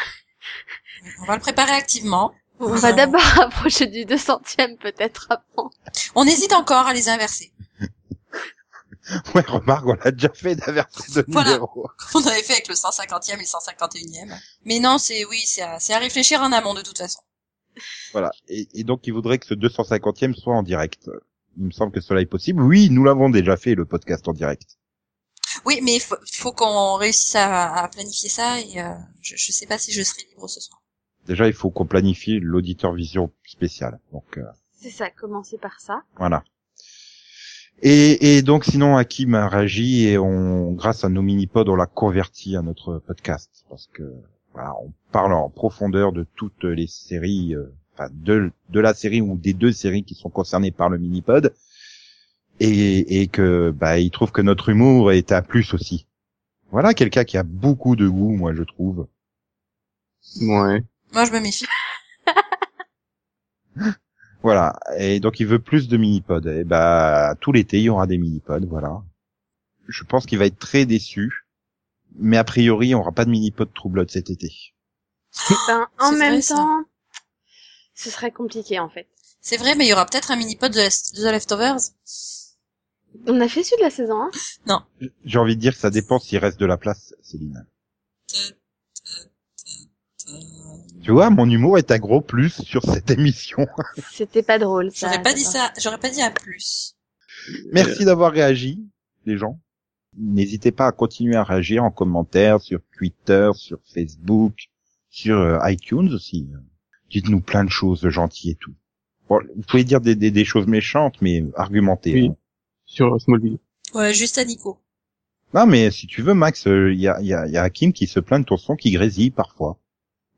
On va le préparer activement. On va d'abord (laughs) approcher du 200e, peut-être, avant. On hésite encore à les inverser. (laughs) Ouais, remarque, on l'a déjà fait d'inverser de Voilà. numéro. On avait fait avec le 150e et le 151e. Mais non, c'est oui, c'est à, c'est à réfléchir en amont de toute façon. Voilà. Et, et donc il voudrait que ce 250e soit en direct. Il me semble que cela est possible. Oui, nous l'avons déjà fait le podcast en direct. Oui, mais il faut, faut qu'on réussisse à, à planifier ça et euh, je, je sais pas si je serai libre ce soir. Déjà, il faut qu'on planifie l'auditeur vision spécial. Donc euh, C'est ça, commencer par ça. Voilà. Et, et donc sinon Hakim a réagi et on, grâce à nos mini-pods, on l'a converti à notre podcast parce que voilà, on parle en profondeur de toutes les séries, euh, enfin de, de la série ou des deux séries qui sont concernées par le mini-pod et, et que bah il trouve que notre humour est un plus aussi. Voilà quelqu'un qui a beaucoup de goût, moi je trouve. Ouais. Moi, je me méfie. (laughs) Voilà. Et donc il veut plus de mini-pods. Et bah tout l'été il y aura des mini-pods, voilà. Je pense qu'il va être très déçu. Mais a priori, on aura pas de mini-pod True Blood cet été. Ben, (laughs) en même vrai, ça. temps, ce serait compliqué, en fait. C'est vrai, mais il y aura peut-être un mini-pod de, de The Leftovers. On a fait celui de la saison 1. J'ai envie de dire que ça dépend s'il reste de la place, Céline. Tu vois, mon humour est un gros plus sur cette (laughs) émission. C'était pas drôle. ça, J'aurais pas dit ça, j'aurais pas dit un plus. Merci d'avoir réagi, les gens. N'hésitez pas à continuer à réagir en commentaire sur Twitter, sur Facebook, sur euh, iTunes aussi. Dites-nous plein de choses gentilles et tout. Bon, vous pouvez dire des, des, des choses méchantes, mais argumentées. Oui. hein. Sur Smallville. Ouais, juste à Nico. Non, mais si tu veux, Max, il y, a, y, a, y a Hakim qui se plaint de ton son qui grésille parfois.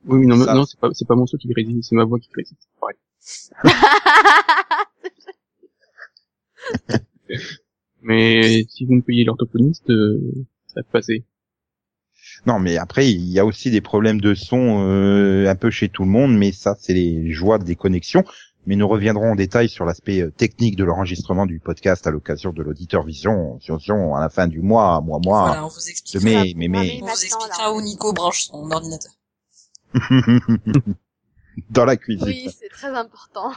Oui, oui, non, Ça- non, c'est pas, c'est pas mon son qui grésille, c'est ma voix qui grésille. Pareil. (laughs) (laughs) (laughs) Mais si vous me payez l'orthophoniste, euh, ça va passer. Non, mais après, il y a aussi des problèmes de son euh, un peu chez tout le monde, mais ça, c'est les joies des connexions. Mais nous reviendrons en détail sur l'aspect euh, technique de l'enregistrement du podcast à l'occasion de l'auditeur vision, vision à la fin du mois, mois, mois. Voilà, on vous expliquera. mai, mai, mai. On vous expliquera où Nico branche son ordinateur. (laughs) dans la cuisine. Oui, c'est très important.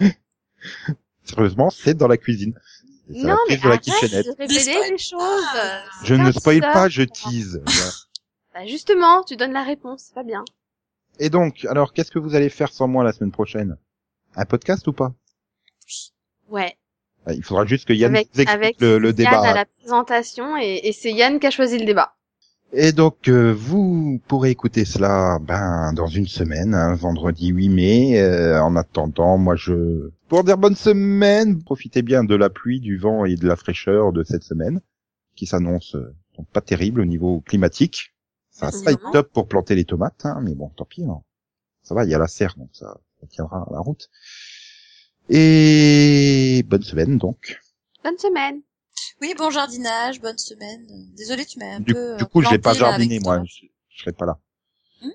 (laughs) Sérieusement, c'est dans la cuisine. C'est Non, mais de la arrête kitchenette. de révéler Spoil les choses. Je ne spoil pas, je tease. Bah, justement, tu donnes la réponse, c'est pas bien. Et donc, alors, qu'est-ce que vous allez faire sans moi la semaine prochaine? Un podcast ou pas? Ouais. Ah, Il faudra juste que Yann avec explique avec le, le Yann débat. à la présentation et, et c'est Yann qui a choisi le débat. Et donc, euh, vous pourrez écouter cela ben dans une semaine, hein, vendredi 8 mai. Euh, en attendant, moi je... Pour dire bonne semaine, profitez bien de la pluie, du vent et de la fraîcheur de cette semaine, qui s'annonce euh, donc pas terrible au niveau climatique. Ça Évidemment. top pour planter les tomates, hein, mais bon, tant pis. hein. Ça va, il y a la serre, donc ça, ça tiendra la route. Et bonne semaine donc. Bonne semaine. Oui, bon jardinage, bonne semaine. Désolé, tu m'as un Du, peu. du euh, coup, je vais pas tes moi. Je, je serai pas là.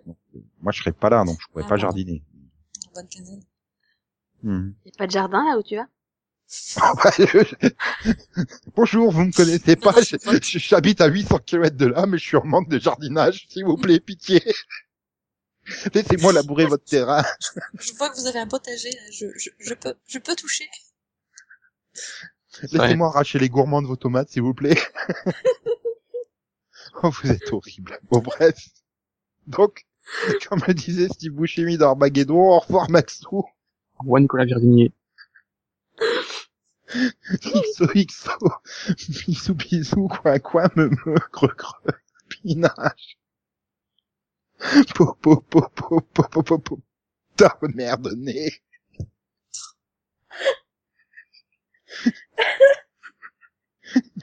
Donc, euh, moi, je serai pas là, donc je pourrais Ah, pas jardiner. Bonne quinzaine. Hmm. Y a pas de jardin là où tu vas? Ah bah, (laughs) Bonjour, vous me connaissez pas, j'habite à 800 km de là, mais je suis en manque de jardinage, s'il vous plaît, pitié. (laughs) Laissez-moi labourer votre terrain. Je vois que vous avez un potager, là. Je, je, je peux, je peux toucher. Laissez-moi arracher les gourmands de vos tomates, s'il vous plaît. (laughs) oh, vous êtes horrible. Bon, bref. Donc, comme le disait Steve Buscemi dans Armageddon, au revoir Maxou. Au revoir Nicolas Virginier. XOXO. Bisous, bisous, coin, coin, me, me, creux, creux, pinage. Po, po, po, po, po, po, po, po. Merde, nez.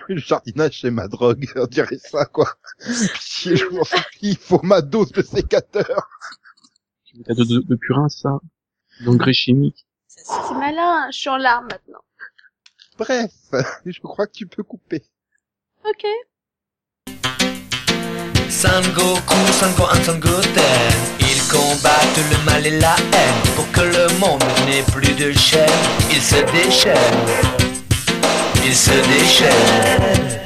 Le jardinage, c'est ma drogue, on dirait ça, quoi. Pitié, je vous en supplie, il faut ma dose de sécateur. Ta dose de, de purin, ça? D'engrais chimiques. C'est malin, je suis en larmes maintenant. Bref, (laughs) je crois que tu peux couper. Ok. Sangoku, Sangohan, Sangoten Ils combattent le mal et la haine Pour que le monde n'ait plus de chaîne Ils se déchaînent Ils se déchaînent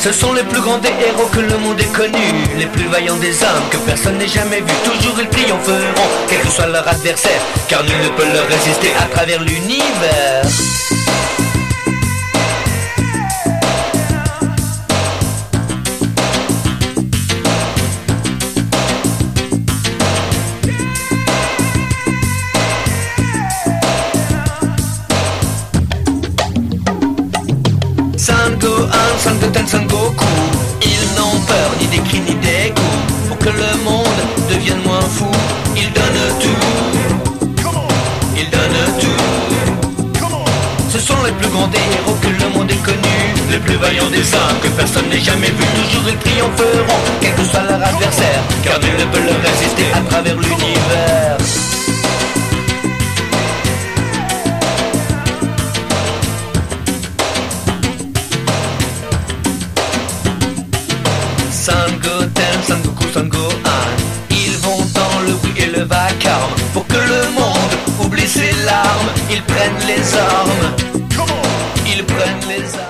Ce sont les plus grands des héros que le monde ait connus Les plus vaillants des hommes que personne n'ait jamais vus. Toujours ils triompheront, quel que soit leur adversaire Car nul ne peut leur résister à travers l'univers que le monde devienne moins fou. Ils donnent tout. Ils donnent tout. Ce sont les plus grands des héros que le monde ait connus. Les plus vaillants des hommes que personne n'ait jamais vu. Toujours ils triompheront, quel que soit leur adversaire. Car nul ne peut leur résister à travers l'univers Ils prennent les armes. Ils prennent les armes.